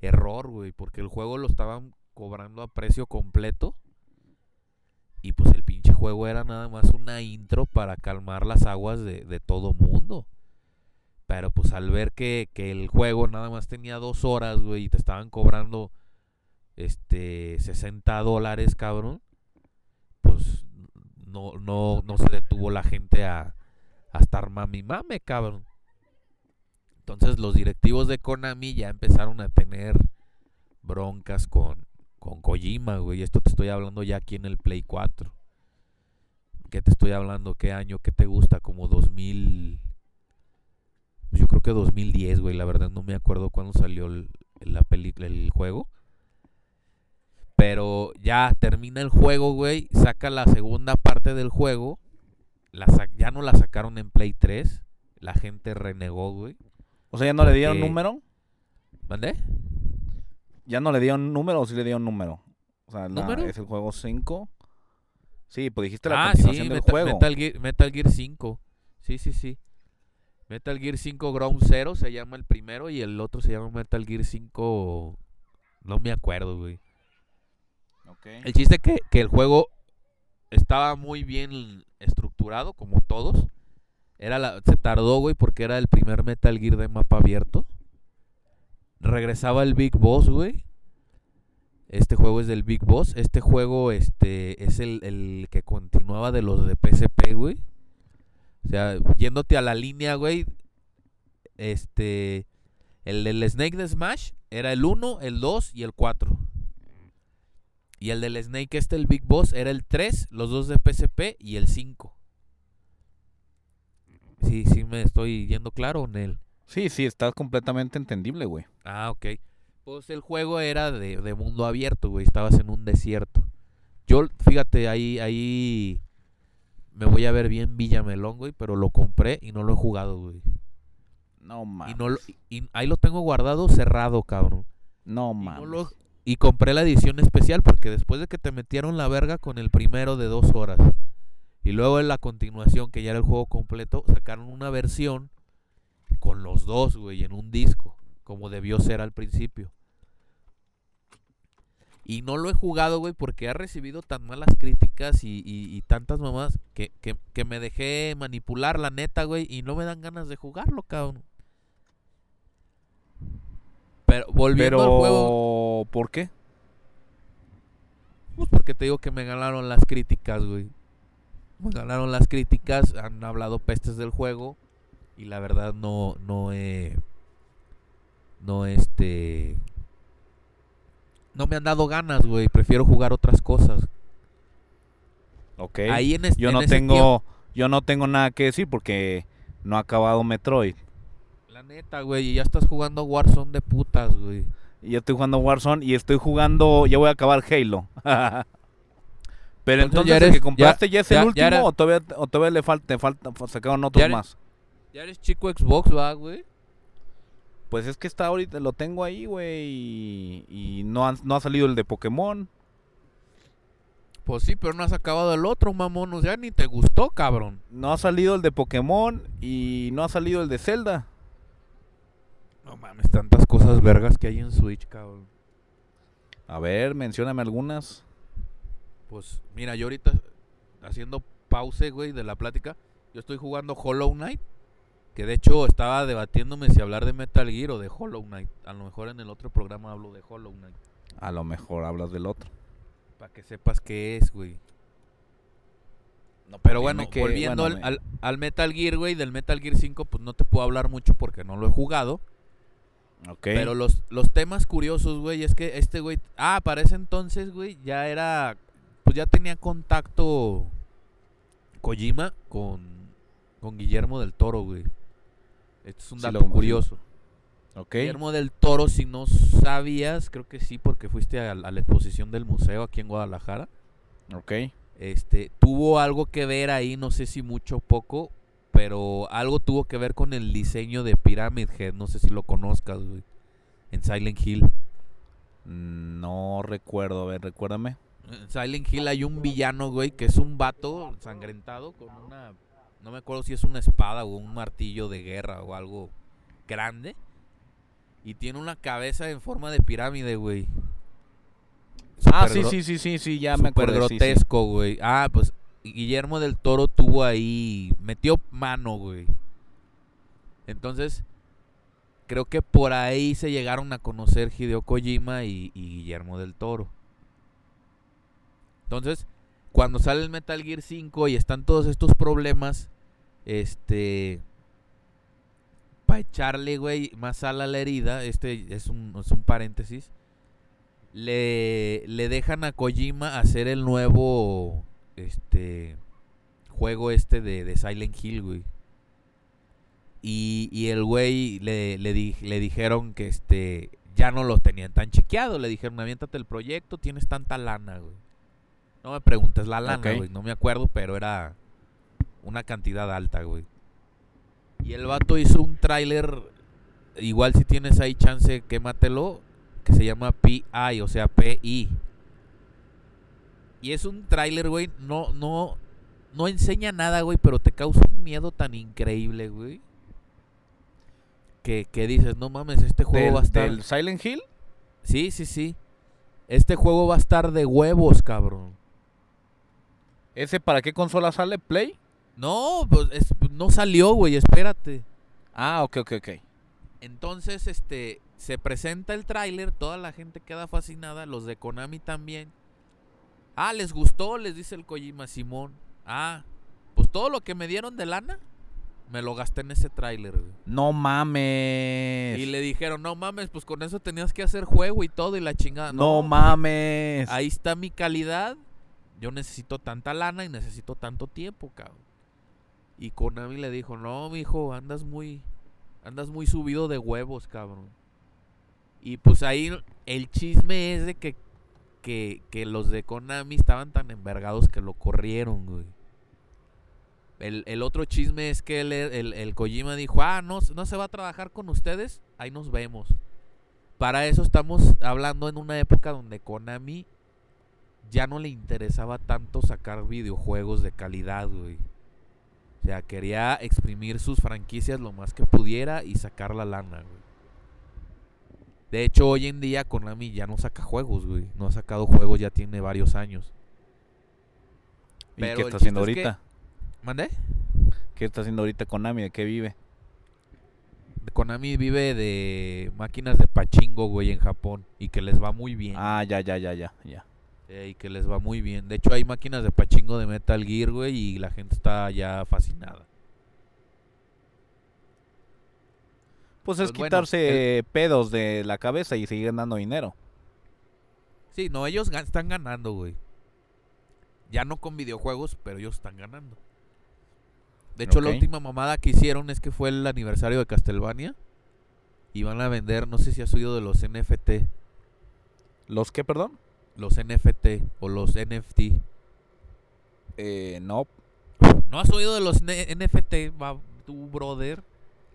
Error, güey, porque el juego lo estaban cobrando a precio completo. Y pues el pinche juego era nada más una intro para calmar las aguas de, de todo mundo. Pero pues al ver que, que el juego nada más tenía dos horas, güey, y te estaban cobrando este 60 dólares, cabrón. pues no, no, no se detuvo la gente a, a estar mami mame, cabrón. Entonces los directivos de Konami ya empezaron a tener broncas con, con Kojima, güey. Esto te estoy hablando ya aquí en el Play 4. ¿Qué te estoy hablando? ¿Qué año? ¿Qué te gusta? Como 2000... pues Yo creo que 2010, güey. La verdad no me acuerdo cuándo salió el, la película, el juego. Pero ya termina el juego, güey. Saca la segunda parte del juego. La ya no la sacaron en Play 3. La gente renegó, güey. O sea, ¿ya no le dieron número? ¿Mandé? ¿Ya no le dieron número o sí le dieron número? O sea, la- ¿Número? es el juego 5. Sí, pues dijiste la Ah, sí, continuación del Meta- juego. Metal, Gear, Metal Gear 5. Sí, sí, sí. Metal Gear 5 Ground Zero se llama el primero y el otro se llama Metal Gear 5... No me acuerdo, güey. El chiste que, que el juego estaba muy bien estructurado, como todos. Era la, se tardó, güey, porque era el primer Metal Gear de mapa abierto. Regresaba el Big Boss, güey. Este juego es del Big Boss. Este juego este, es el, el que continuaba de los de PSP, güey. O sea, yéndote a la línea, güey. Este. El del Snake de Smash era el 1, el 2 y el 4. Y el del Snake, este, el Big Boss, era el 3, los dos de PSP y el 5. Sí, sí me estoy yendo claro, Nel. Sí, sí, está completamente entendible, güey. Ah, ok. Pues el juego era de, de mundo abierto, güey. Estabas en un desierto. Yo, fíjate, ahí, ahí me voy a ver bien Villamelón, güey, pero lo compré y no lo he jugado, güey. No mames. Y, no lo- y ahí lo tengo guardado cerrado, cabrón. No Y, mames. no lo- y compré la edición especial porque después de que te metieron la verga con el primero de dos horas y luego en la continuación, que ya era el juego completo, sacaron una versión con los dos, güey, en un disco, como debió ser al principio. Y no lo he jugado, güey, porque ha recibido tan malas críticas y, y- y tantas mamás que, que- que me dejé manipular, la neta, güey, y no me dan ganas de jugarlo, cabrón. Pero volviendo al juego, ¿por qué? pues porque te digo que me ganaron las críticas, güey. Me ganaron las críticas, han hablado pestes del juego y la verdad no no he no este no me han dado ganas, güey, prefiero jugar otras cosas. Ok. Ahí en es- yo no tengo, tiempo- yo no tengo nada que decir porque no ha acabado Metroid. la neta, güey, y ya estás jugando Warzone de putas, güey. Y yo estoy jugando Warzone y estoy jugando, ya voy a acabar Halo. *laughs* Pero Entonces entonces, ya el que compraste ya, es ya- el ya último o todavía, o todavía le falta, te falta, sacaron otros Ya eres- más. Ya eres chico Xbox, va, güey. Pues es que está ahorita, lo tengo ahí, güey, y, y no, han- no ha salido el de Pokémon. Pues sí, pero no has acabado el otro, mamón, o sea, ni te gustó, cabrón. No ha salido el de Pokémon y no ha salido el de Zelda. No mames, tantas cosas vergas que hay en Switch, cabrón. A ver, mencióname algunas. Pues mira, yo ahorita haciendo pause, güey, de la plática, yo estoy jugando Hollow Knight, que de hecho estaba debatiéndome si hablar de Metal Gear o de Hollow Knight. A lo mejor en el otro programa hablo de Hollow Knight, A lo mejor hablas del otro. para que sepas qué es, güey. No, Pero bueno, que- volviendo bueno, al, me- al- al Metal Gear, güey, del Metal Gear 5, pues no te puedo hablar mucho porque no lo he jugado. ok. Pero los, los temas curiosos, güey, es que este güey... Ah, para ese entonces, güey, ya era... Pues ya tenía contacto Kojima con, con Guillermo del Toro, güey. Este es un dato curioso. ok. Guillermo del Toro, si no sabías, creo que sí, porque fuiste a, a la exposición del museo aquí en Guadalajara. Ok. Este, tuvo algo que ver ahí, no sé si mucho o poco, pero algo tuvo que ver con el diseño de Pyramid Head, no sé si lo conozcas, güey. En Silent Hill. Mm, No recuerdo, a ver, recuérdame. En Silent Hill hay un villano, güey, que es un vato ensangrentado con una. No me acuerdo si es una espada o un martillo de guerra o algo grande. Y tiene una cabeza en forma de pirámide, güey. Ah, sí, sí, sí, sí, sí, ya me Súper acordé. sí, sí. grotesco, güey. Ah, pues Guillermo del Toro tuvo ahí. Metió mano, güey. Entonces, creo que por ahí se llegaron a conocer Hideo Kojima y, y Guillermo del Toro. Entonces, cuando sale el Metal Gear 5 y están todos estos problemas, este, para echarle, güey, más sal a la herida, este es un, es un paréntesis, le, le dejan a Kojima hacer el nuevo, este, juego este de, Silent Hill, güey. Y, y el güey le, le, di- le dijeron que este ya no lo tenían tan chequeado. Le dijeron, aviéntate el proyecto, tienes tanta lana, güey. No me preguntes la lana, güey. No me acuerdo, pero era una cantidad alta, güey. Y el vato hizo un tráiler, igual si tienes ahí chance, quématelo, que se llama PI, o sea, PI. Y es un tráiler, güey, no, no, no enseña nada, güey, pero te causa un miedo tan increíble, güey. Que, que dices, no mames, este juego ¿Del, va a estar... del Silent Hill? Sí, sí, sí. Este juego va a estar de huevos, cabrón. ¿Ese para qué consola sale? ¿Play? No, pues es- no salió, güey, espérate. Ah, ok, ok, ok. Entonces, este, se presenta el tráiler, toda la gente queda fascinada, los de Konami también. Ah, ¿les gustó? Les dice el Kojima Simón. Ah, pues todo lo que me dieron de lana, me lo gasté en ese tráiler, güey. No mames. Y le dijeron, no mames, pues con eso tenías que hacer juego y todo y la chingada. No mames. Ahí está mi calidad. Yo necesito tanta lana y necesito tanto tiempo, cabrón. Y Konami le dijo, no, mijo, andas muy, andas muy subido de huevos, cabrón. Y pues ahí el chisme es de que, que, que los de Konami estaban tan envergados que lo corrieron, güey. El, el otro chisme es que el, el, el Kojima dijo, ah, no, no se va a trabajar con ustedes, ahí nos vemos. Para eso estamos hablando en una época donde Konami ya no le interesaba tanto sacar videojuegos de calidad, güey. O sea, quería exprimir sus franquicias lo más que pudiera y sacar la lana, güey. De hecho, hoy en día Konami ya no saca juegos, güey. No ha sacado juegos, ya tiene varios años. ¿Y pero qué está haciendo que- ahorita? ¿Mandé? ¿Qué está haciendo ahorita Konami? ¿De qué vive? Konami vive de máquinas de pachingo, güey, en Japón. Y que les va muy bien. Ah, ya, ya, ya, ya, ya. Eh, y que les va muy bien. De hecho, hay máquinas de pachingo de Metal Gear, güey, y la gente está ya fascinada. Pues es Pues bueno, quitarse pedos de la cabeza y seguir ganando dinero. Sí, no, ellos gan- están ganando, güey. Ya no con videojuegos, pero ellos están ganando. De hecho, la última mamada que hicieron es que fue el aniversario de Castlevania. Y van a vender, no sé si has oído de los NFT. ¿Los qué, perdón? Los NFT o los NFT. Eh, no, ¿No has oído de los NFT, va, tu brother?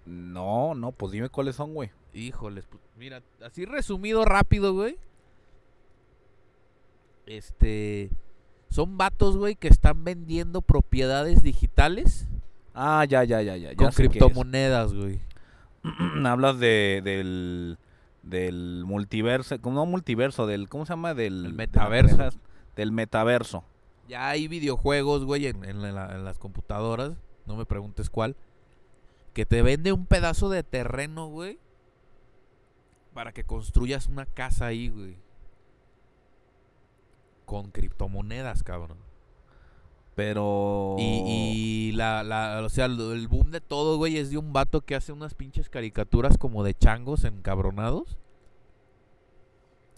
no, no, pues dime cuáles son, güey. Híjoles, pues, mira, así resumido rápido, güey. Este. Son vatos, güey, que están vendiendo propiedades digitales Ah, ya, ya, ya, ya. con criptomonedas, güey. *clears throat* Hablas de, del, del multiverso, como no multiverso, del, ¿cómo se llama? Del El metaverso. del metaverso. Ya hay videojuegos, güey, en, en la- en las computadoras. No me preguntes cuál. Que te vende un pedazo de terreno, güey. Para que construyas una casa ahí, güey. Con criptomonedas, cabrón. Pero... Y, y la, la, o sea, el boom de todo, güey, es de un vato que hace unas pinches caricaturas como de changos encabronados.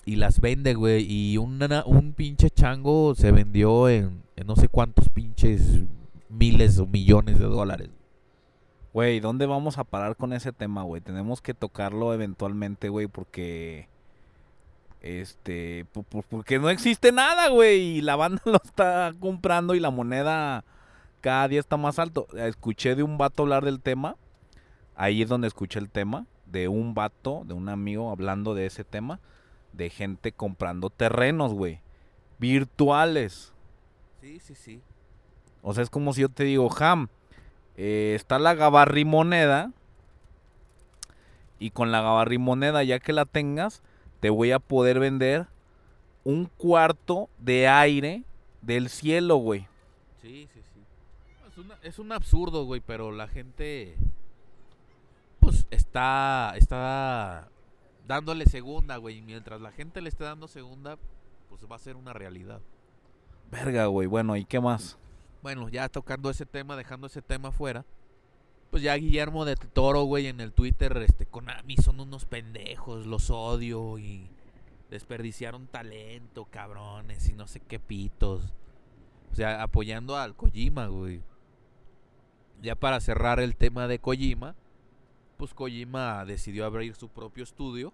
Y las vende, güey. Y una- un pinche chango se vendió en, en no sé cuántos pinches miles o millones de dólares. Güey, ¿dónde vamos a parar con ese tema, güey? Tenemos que tocarlo eventualmente, güey, porque... Este... Porque no existe nada, güey. Y la banda *laughs* lo está comprando y la moneda cada día está más alto. Escuché de un vato hablar del tema. Ahí es donde escuché el tema. De un vato, de un amigo hablando de ese tema. De gente comprando terrenos, güey. Virtuales. Sí, sí, sí. O sea, es como si yo te digo, Ham, eh, está la gabarrimoneda. Y con la gabarrimoneda, ya que la tengas, te voy a poder vender un cuarto de aire del cielo, güey. Sí, sí, sí. Es, una- es un absurdo, güey, pero la gente. Pues está. Está dándole segunda, güey. y Mientras la gente le esté dando segunda, pues va a ser una realidad. Verga, güey. Bueno, ¿y qué más? Bueno, ya tocando ese tema, dejando ese tema fuera. Pues ya Guillermo de Toro, güey, en el Twitter, este, Konami son unos pendejos, los odio y desperdiciaron talento, cabrones, y no sé qué pitos. O sea, apoyando al Kojima, güey. Ya para cerrar el tema de Kojima, pues Kojima decidió abrir su propio estudio.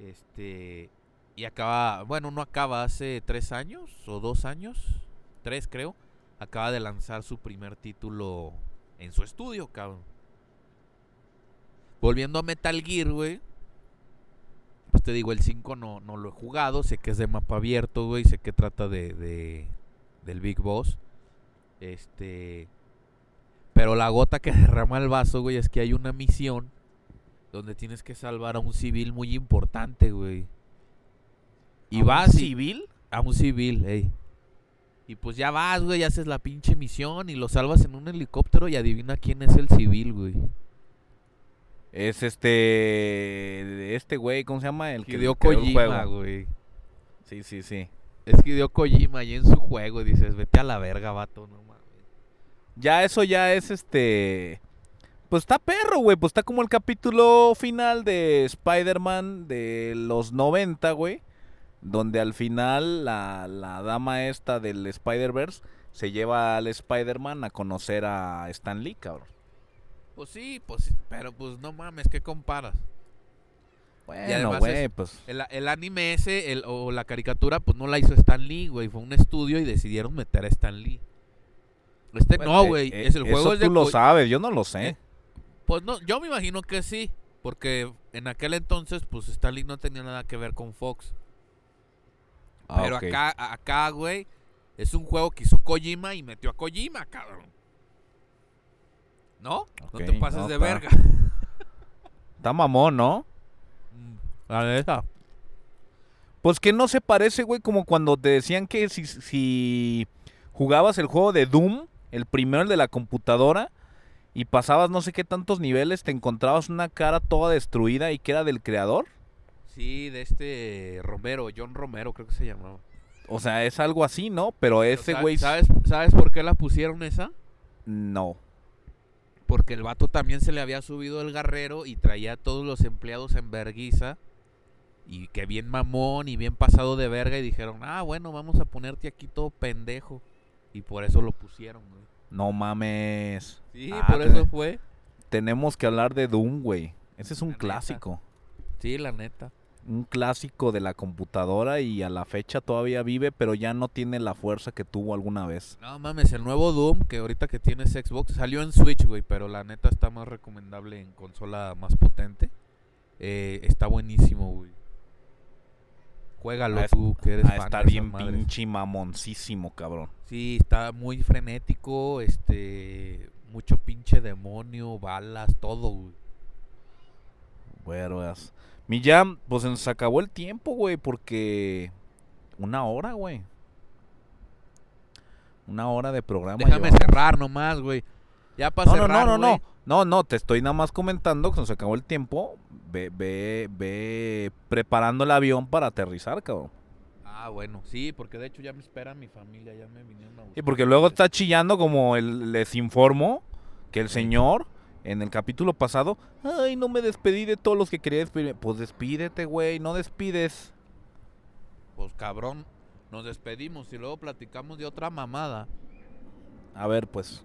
Este. Y acaba. Bueno, no acaba hace tres años o dos años. Tres, creo. Acaba de lanzar su primer título en su estudio, cabrón. Volviendo a Metal Gear, güey. Pues te digo, el 5 no, no lo he jugado. Sé que es de mapa abierto, güey. Sé que trata de, de del Big Boss. Este. Pero la gota que *laughs* derrama el vaso, güey, es que hay una misión donde tienes que salvar a un civil muy importante, güey. Y ¿A un vas y- civil? a un civil, ey. Y pues ya vas, güey, haces la pinche misión y lo salvas en un helicóptero y adivina quién es el civil, güey. Es este. Este güey, ¿cómo se llama? El que Hideo el Kojima, güey. Sí, sí, sí. Es que Hideo Kojima ahí en su juego y dices, vete a la verga, vato, no mames. Ya eso ya es este. Pues está perro, güey. Pues está como el capítulo final de Spider-Man de los 90, güey. Donde al final la, la dama esta del Spider-Verse se lleva al Spider-Man a conocer a Stan Lee, cabrón. Pues sí, pues pero pues no mames, ¿qué comparas? Bueno, güey, es- pues. El, el anime ese, el, o la caricatura, pues no la hizo Stan Lee, güey. Fue un estudio y decidieron meter a Stan Lee. Este no, eh, güey. eh, es el juego Eso es de tú lo sabes, yo no lo sé. Eh, Pues no, yo me imagino que sí. Porque en aquel entonces, pues Stan Lee no tenía nada que ver con Fox. Ah, Pero acá, acá, güey, es un juego que hizo Kojima y metió a Kojima, cabrón. ¿No? No te pases no, de verga. *laughs* Está mamón, ¿no? Mm, La neta. Pues que no se parece, güey, como cuando te decían que si, si jugabas el juego de Doom, el primero, el de la computadora, y pasabas no sé qué tantos niveles, te encontrabas una cara toda destruida y que era del creador. Sí, de este Romero, John Romero creo que se llamaba. O sea, es algo así, ¿no? Pero ese güey... ¿sabes, ¿Sabes por qué la pusieron esa? No. Porque el vato también se le había subido el garrero y traía a todos los empleados en verguiza. Y que bien mamón y bien pasado de verga. Y dijeron, ah, bueno, vamos a ponerte aquí todo pendejo. Y por eso lo pusieron, güey. No mames. Sí, Ah, por eso fue. Tenemos que hablar de Doom, güey. Ese es un La neta. clásico. Sí, la neta. Un clásico de la computadora y a la fecha todavía vive, pero ya no tiene la fuerza que tuvo alguna vez. No mames, el nuevo Doom que ahorita que tienes Xbox salió en Switch, güey. Pero la neta está más recomendable en consola más potente. Eh, está buenísimo, güey. Juégalo tú, que eres fan esas bien pinche mamoncísimo, cabrón. Sí, está muy frenético, este, mucho pinche demonio, balas, todo, güey. Vergas. Mi jam, pues se nos acabó el tiempo, güey, porque una hora, güey. Una hora de programa. Déjame llevamos. cerrar nomás, güey. Ya para No, no, cerrar, no, no, güey. no. No, no, te estoy nada más comentando que se nos acabó el tiempo. Ve, ve, ve preparando el avión para aterrizar, cabrón. Ah, bueno, sí, porque de hecho ya me espera mi familia, ya me vinieron a buscar. Y porque luego está chillando como el, les informo que el señor en el capítulo pasado, ay, no me despedí de todos los que quería despedirme. Pues despídete, güey, no despides. Pues cabrón, nos despedimos y luego platicamos de otra mamada. A ver, pues.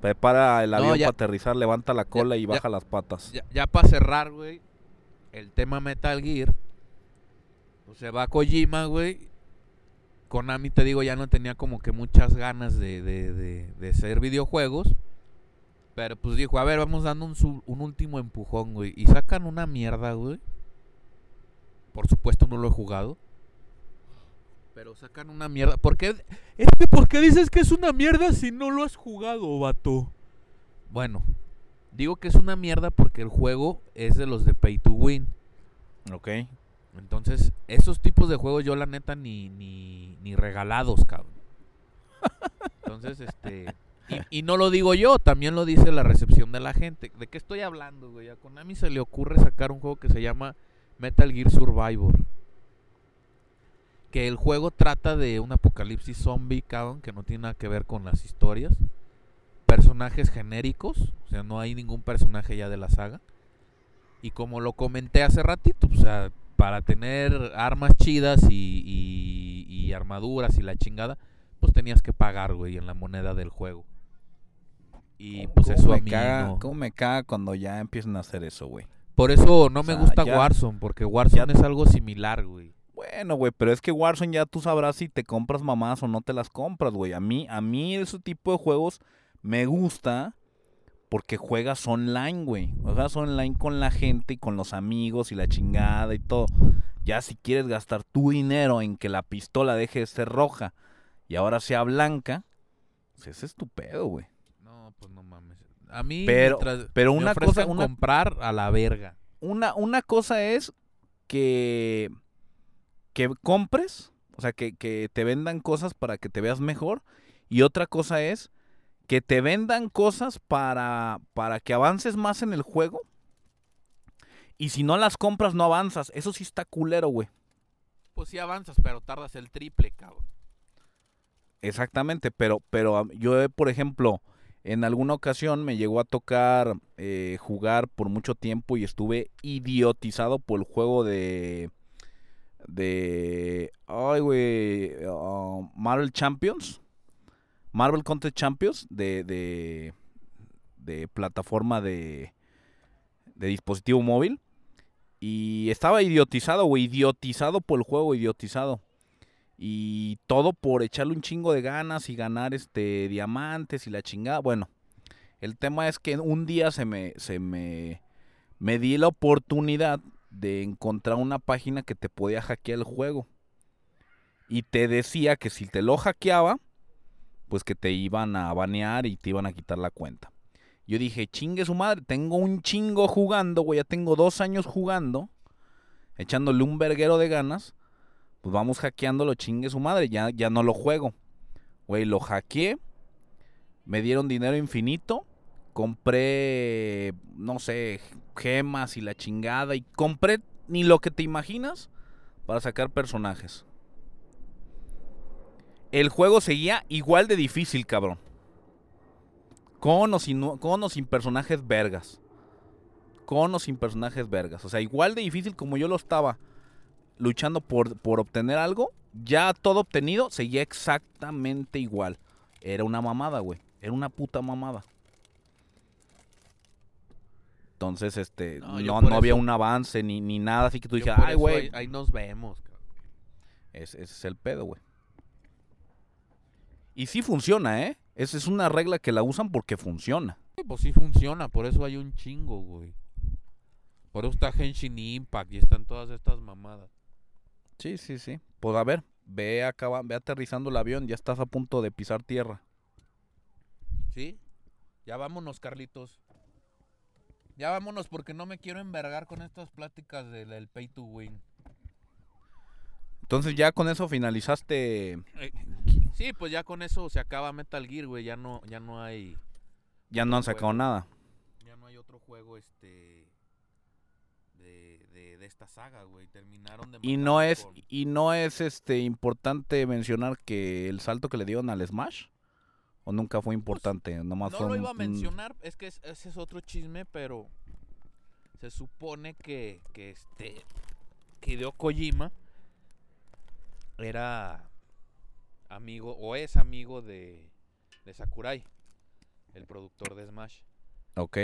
Prepara el avión para aterrizar, levanta la cola y ya- baja las patas. Ya, ya para cerrar, güey, el tema Metal Gear, pues se va Kojima, güey. Konami, te digo, ya no tenía como que muchas ganas de, de, de, de hacer videojuegos. Pero pues dijo, a ver, vamos dando un, su- un último empujón, güey. Y sacan una mierda, güey. Por supuesto no lo he jugado. Pero sacan una mierda. ¿Por qué? Es que, ¿por qué dices que es una mierda si no lo has jugado, vato? Bueno, digo que es una mierda porque el juego es de los de Pay to Win. Ok. Entonces, esos tipos de juegos yo la neta ni, ni, ni regalados, cabrón. Entonces, este... Y, y no lo digo yo, también lo dice la recepción de la gente. ¿De qué estoy hablando, güey? A Konami se le ocurre sacar un juego que se llama Metal Gear Survivor. que el juego trata de un apocalipsis zombie, cabrón, que no tiene nada que ver con las historias. Personajes genéricos, o sea, no hay ningún personaje ya de la saga. Y como lo comenté hace ratito, o sea, para tener armas chidas y, y- y armaduras y la chingada, pues tenías que pagar, güey, en la moneda del juego. Y ¿Cómo- pues cómo eso me a mí caga. ¿Cómo me caga cuando ya empiezan a hacer eso, güey? Por eso no O me sea, gusta ya- Warzone, porque Warzone ya- es algo similar, güey. Bueno, güey, pero es que Warzone ya tú sabrás si te compras mamás o no te las compras, güey. A mí, a mí ese tipo de juegos me gusta porque juegas online, güey. Juegas online con la gente y con los amigos y la chingada y todo. Ya si quieres gastar tu dinero en que la pistola deje de ser roja y ahora sea blanca, pues ese es tu pedo, güey. No, pues no mames. A mí, Pero- pero me una cosa- una- comprar a la verga. una, una cosa es que, que compres, o sea, que, que te vendan cosas para que te veas mejor. Y otra cosa es que te vendan cosas para, para que avances más en el juego. Y si no las compras, no avanzas. Eso sí está culero, güey. Pues sí avanzas, pero tardas el triple, cabrón. Exactamente, pero, pero yo, por ejemplo, en alguna ocasión me llegó a tocar eh, jugar por mucho tiempo y estuve idiotizado por el juego de. de. Ay, güey. ah, Marvel Champions. Marvel Contest Champions de. de, de plataforma de. de dispositivo móvil. Y estaba idiotizado, güey. Idiotizado por el juego, idiotizado. Y todo por echarle un chingo de ganas y ganar este diamantes y la chingada. Bueno, el tema es que un día se me, se me, me di la oportunidad de encontrar una página que te podía hackear el juego. Y te decía que si te lo hackeaba, pues que te iban a banear y te iban a quitar la cuenta. Yo dije, chingue su madre, tengo un chingo jugando, güey, ya tengo dos años jugando, echándole un verguero de ganas pues vamos hackeándolo, chingue su madre, ya, ya no lo juego. Güey, lo hackeé, me dieron dinero infinito, compré, no sé, gemas y la chingada, y compré ni lo que te imaginas para sacar personajes. El juego seguía igual de difícil, cabrón. Con o sin, con o sin personajes vergas. Con o sin personajes vergas. O sea, igual de difícil como yo lo estaba luchando por, por obtener algo, ya todo obtenido seguía exactamente igual. Era una mamada, güey. Era una puta mamada. Entonces, este, No, no, había un avance ni, ni nada, así que tú Yo dije, por ay, güey, Ahí, ahí nos vemos, cabrón. ese, ese es el pedo, güey. Y sí funciona, ¿eh? Esa es una regla que la usan porque funciona. Pues sí funciona, por eso hay un chingo, güey. Por eso está Henshin Impact y están todas estas mamadas. Sí, sí, sí. Pues a ver, ve, acaba, ve aterrizando el avión, ya estás a punto de pisar tierra. ¿Sí? Ya vámonos, Carlitos. Ya vámonos porque no me quiero envergar con estas pláticas del, del pay to win. Entonces ya con eso finalizaste, Sí, pues ya con eso se acaba Metal Gear, güey. Ya no, ya no hay, ya no han sacado Juego. nada. ya no hay otro juego, este, de, esta saga, güey. Terminaron de Y no es, con- y no es este importante mencionar que el salto que le dieron al Smash, o nunca fue importante, nomás No fue lo iba a mencionar, es que es- ese es otro chisme, pero se supone que, que este que Hideo Kojima era amigo o es amigo de, de Sakurai, el productor de Smash, Ok.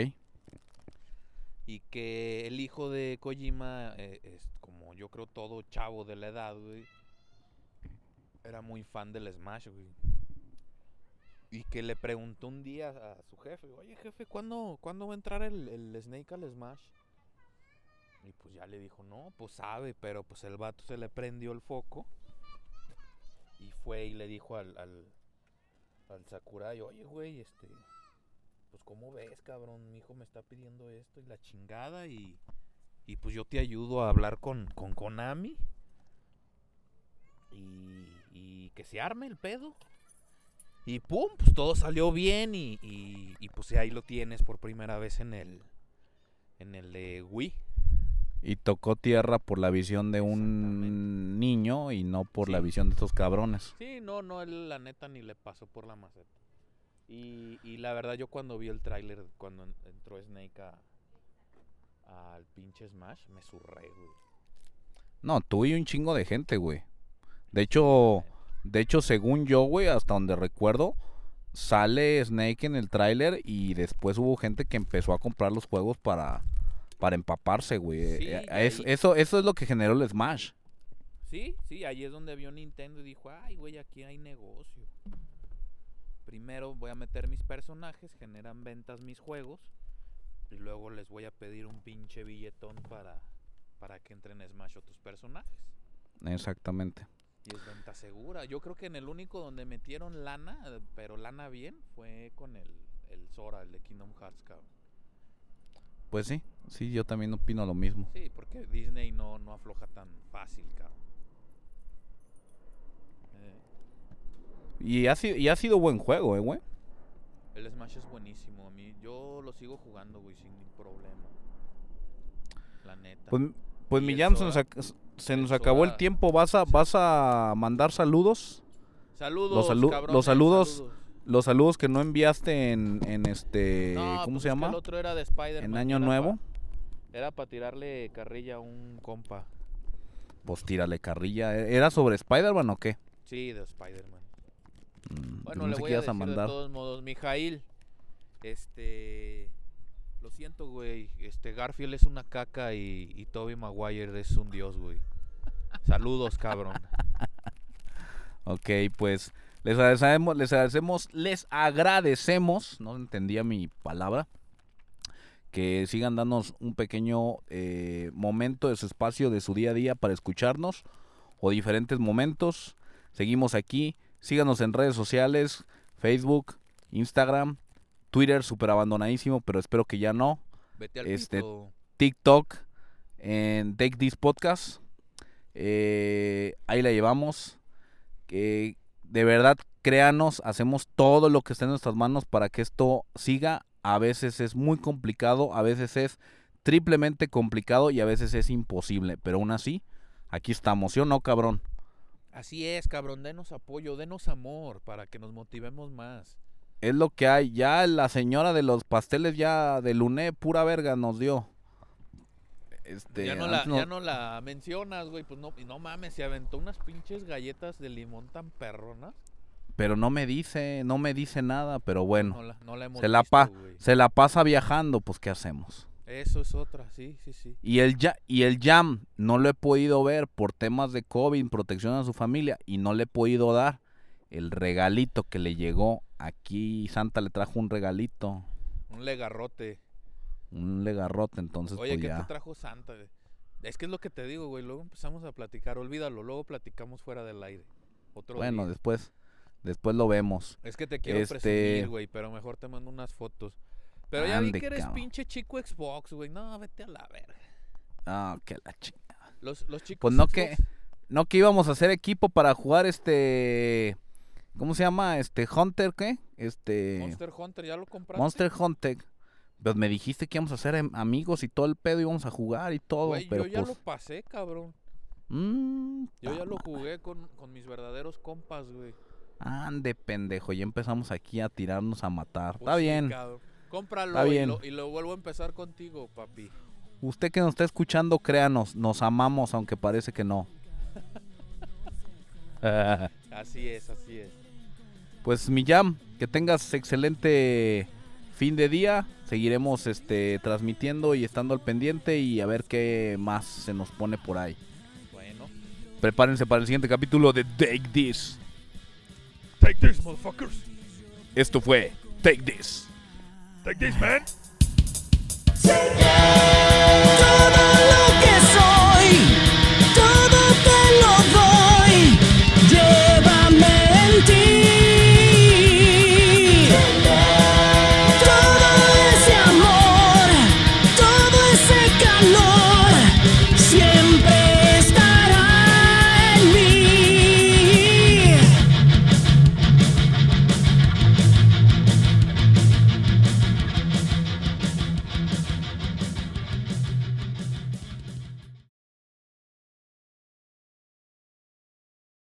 Y que el hijo de Kojima eh, es como yo creo todo chavo de la edad, güey, era muy fan del Smash, güey. Y que le preguntó un día a su jefe, oye jefe, ¿cuándo, ¿cuándo va a entrar el, el Snake al Smash? Y pues ya le dijo, no, pues sabe, pero pues el vato se le prendió el foco. Y fue y le dijo al, al, al Sakurai, oye güey, este, pues cómo ves, cabrón, mi hijo me está pidiendo esto y la chingada y, y pues yo te ayudo a hablar con, con Konami. Y, y que se arme el pedo. Y pum, pues todo salió bien y, y, y, pues ahí lo tienes por primera vez en el en el de Wii. Y tocó tierra por la visión de un niño y no por la visión de estos cabrones. Sí, no, no, él la neta ni le pasó por la maceta. Y, y la verdad yo cuando vi el tráiler, cuando en- entró Snake a- al pinche Smash, me surré, güey. No, tú y un chingo de gente, güey. De hecho, de hecho, según yo, güey, hasta donde recuerdo, sale Snake en el tráiler y después hubo gente que empezó a comprar los juegos para, para empaparse, güey. Sí, Eh, es- eso, eso es lo que generó el Smash. Sí, sí, ahí es donde vio Nintendo y dijo, ay, güey, aquí hay negocio. Primero voy a meter mis personajes, generan ventas mis juegos, y luego les voy a pedir un pinche billetón para, para que entren Smash otros personajes. Exactamente. Y es venta segura. Yo creo que en el único donde metieron lana, pero lana bien, fue con el, el Sora, el de Kingdom Hearts, cabrón. Pues sí, sí, yo también opino lo mismo. Sí, porque Disney no, no afloja tan fácil, cabrón. Eh, Y ha sido, y ha sido buen juego, eh, güey. el Smash es buenísimo. A mí, yo lo sigo jugando, güey, sin ningún problema. La neta. Pues, pues el Millán, se nos, se nos acabó el tiempo. ¿Vas a, vas a mandar saludos? saludos, salu- los saludos Los saludos que no enviaste en, en este... No, ¿Cómo pues se llama? El otro era de Spider-Man. En Año Nuevo. pa- era para tirarle carrilla a un compa. Pues tírale carrilla. ¿E- ¿Era sobre Spider-Man o qué? Sí, de Spider-Man. Mm, Bueno, no le voy a decir de mandar. todos modos, Mijail, este, lo siento, güey, este, Garfield es una caca y, y Toby Maguire es un dios, güey. Saludos, cabrón. *laughs* Ok, pues les agradecemos, les agradecemos, les agradecemos, no entendía mi palabra, que sigan dándonos un pequeño eh, momento de su espacio, de su día a día para escucharnos o diferentes momentos. Seguimos aquí, síganos en redes sociales, Facebook, Instagram, Twitter, súper abandonadísimo, pero espero que ya no. Vete al Este, pito. TikTok, en Take This Podcast. Eh, ahí la llevamos. Que de verdad, créanos, hacemos todo lo que esté en nuestras manos para que esto siga. A veces es muy complicado, a veces es triplemente complicado y a veces es imposible. Pero aún así, aquí estamos, ¿sí o no, cabrón? Así es, cabrón, denos apoyo, denos amor para que nos motivemos más. Es lo que hay. Ya la señora de los pasteles ya de Luné, pura verga, nos dio. Este, ya, no la, ya no la mencionas, güey, pues no, y no mames, se aventó unas pinches galletas de limón tan perronas. Pero no me dice, no me dice nada, pero bueno. No la, la hemos se la visto, pa- güey. Se la pasa viajando, pues ¿qué hacemos? Eso es otra, sí, sí, sí. Y el, ya, y el Jam no lo he podido ver por temas de COVID, protección a su familia, y no le he podido dar el regalito que le llegó. Aquí Santa le trajo un regalito, Un legarrote. un legarrote, entonces Oye, pues ¿qué ya. te trajo Santa? Es que es lo que te digo, güey. Luego empezamos a platicar. Olvídalo, luego platicamos fuera del aire. Otro Bueno, día. después, después lo vemos. Es que te quiero este- presumir, güey, pero mejor te mando unas fotos. Pero ya vi Ande, que eres cabrón. pinche chico Xbox, güey. No, vete a la verga. Ah, que la chingada. Los, los chicos Pues no que- No que íbamos a hacer equipo para jugar este, ¿cómo se llama? Este Hunter, ¿qué? Este Monster Hunter, ¿ya lo compraste? Monster Hunter. Pues me dijiste que íbamos a ser em- amigos y todo el pedo íbamos a jugar y todo, Güey, pero yo ya pues lo pasé, cabrón. mm, Yo ya lo jugué con, con mis verdaderos compas, güey. Ande, pendejo, ya empezamos aquí a tirarnos a matar. Pues Está sí, bien. cabrón. Cómpralo Está y lo- Y, lo, vuelvo a empezar contigo, papi. Usted que nos está escuchando, créanos, nos amamos aunque parece que no. *laughs* Así es, así es. Pues Millán, que tengas excelente fin de día. Seguiremos este transmitiendo y estando al pendiente y a ver qué más se nos pone por ahí. Bueno. Prepárense para el siguiente capítulo de Take This. Take this, motherfuckers. Esto fue Take This. Take this, man. Take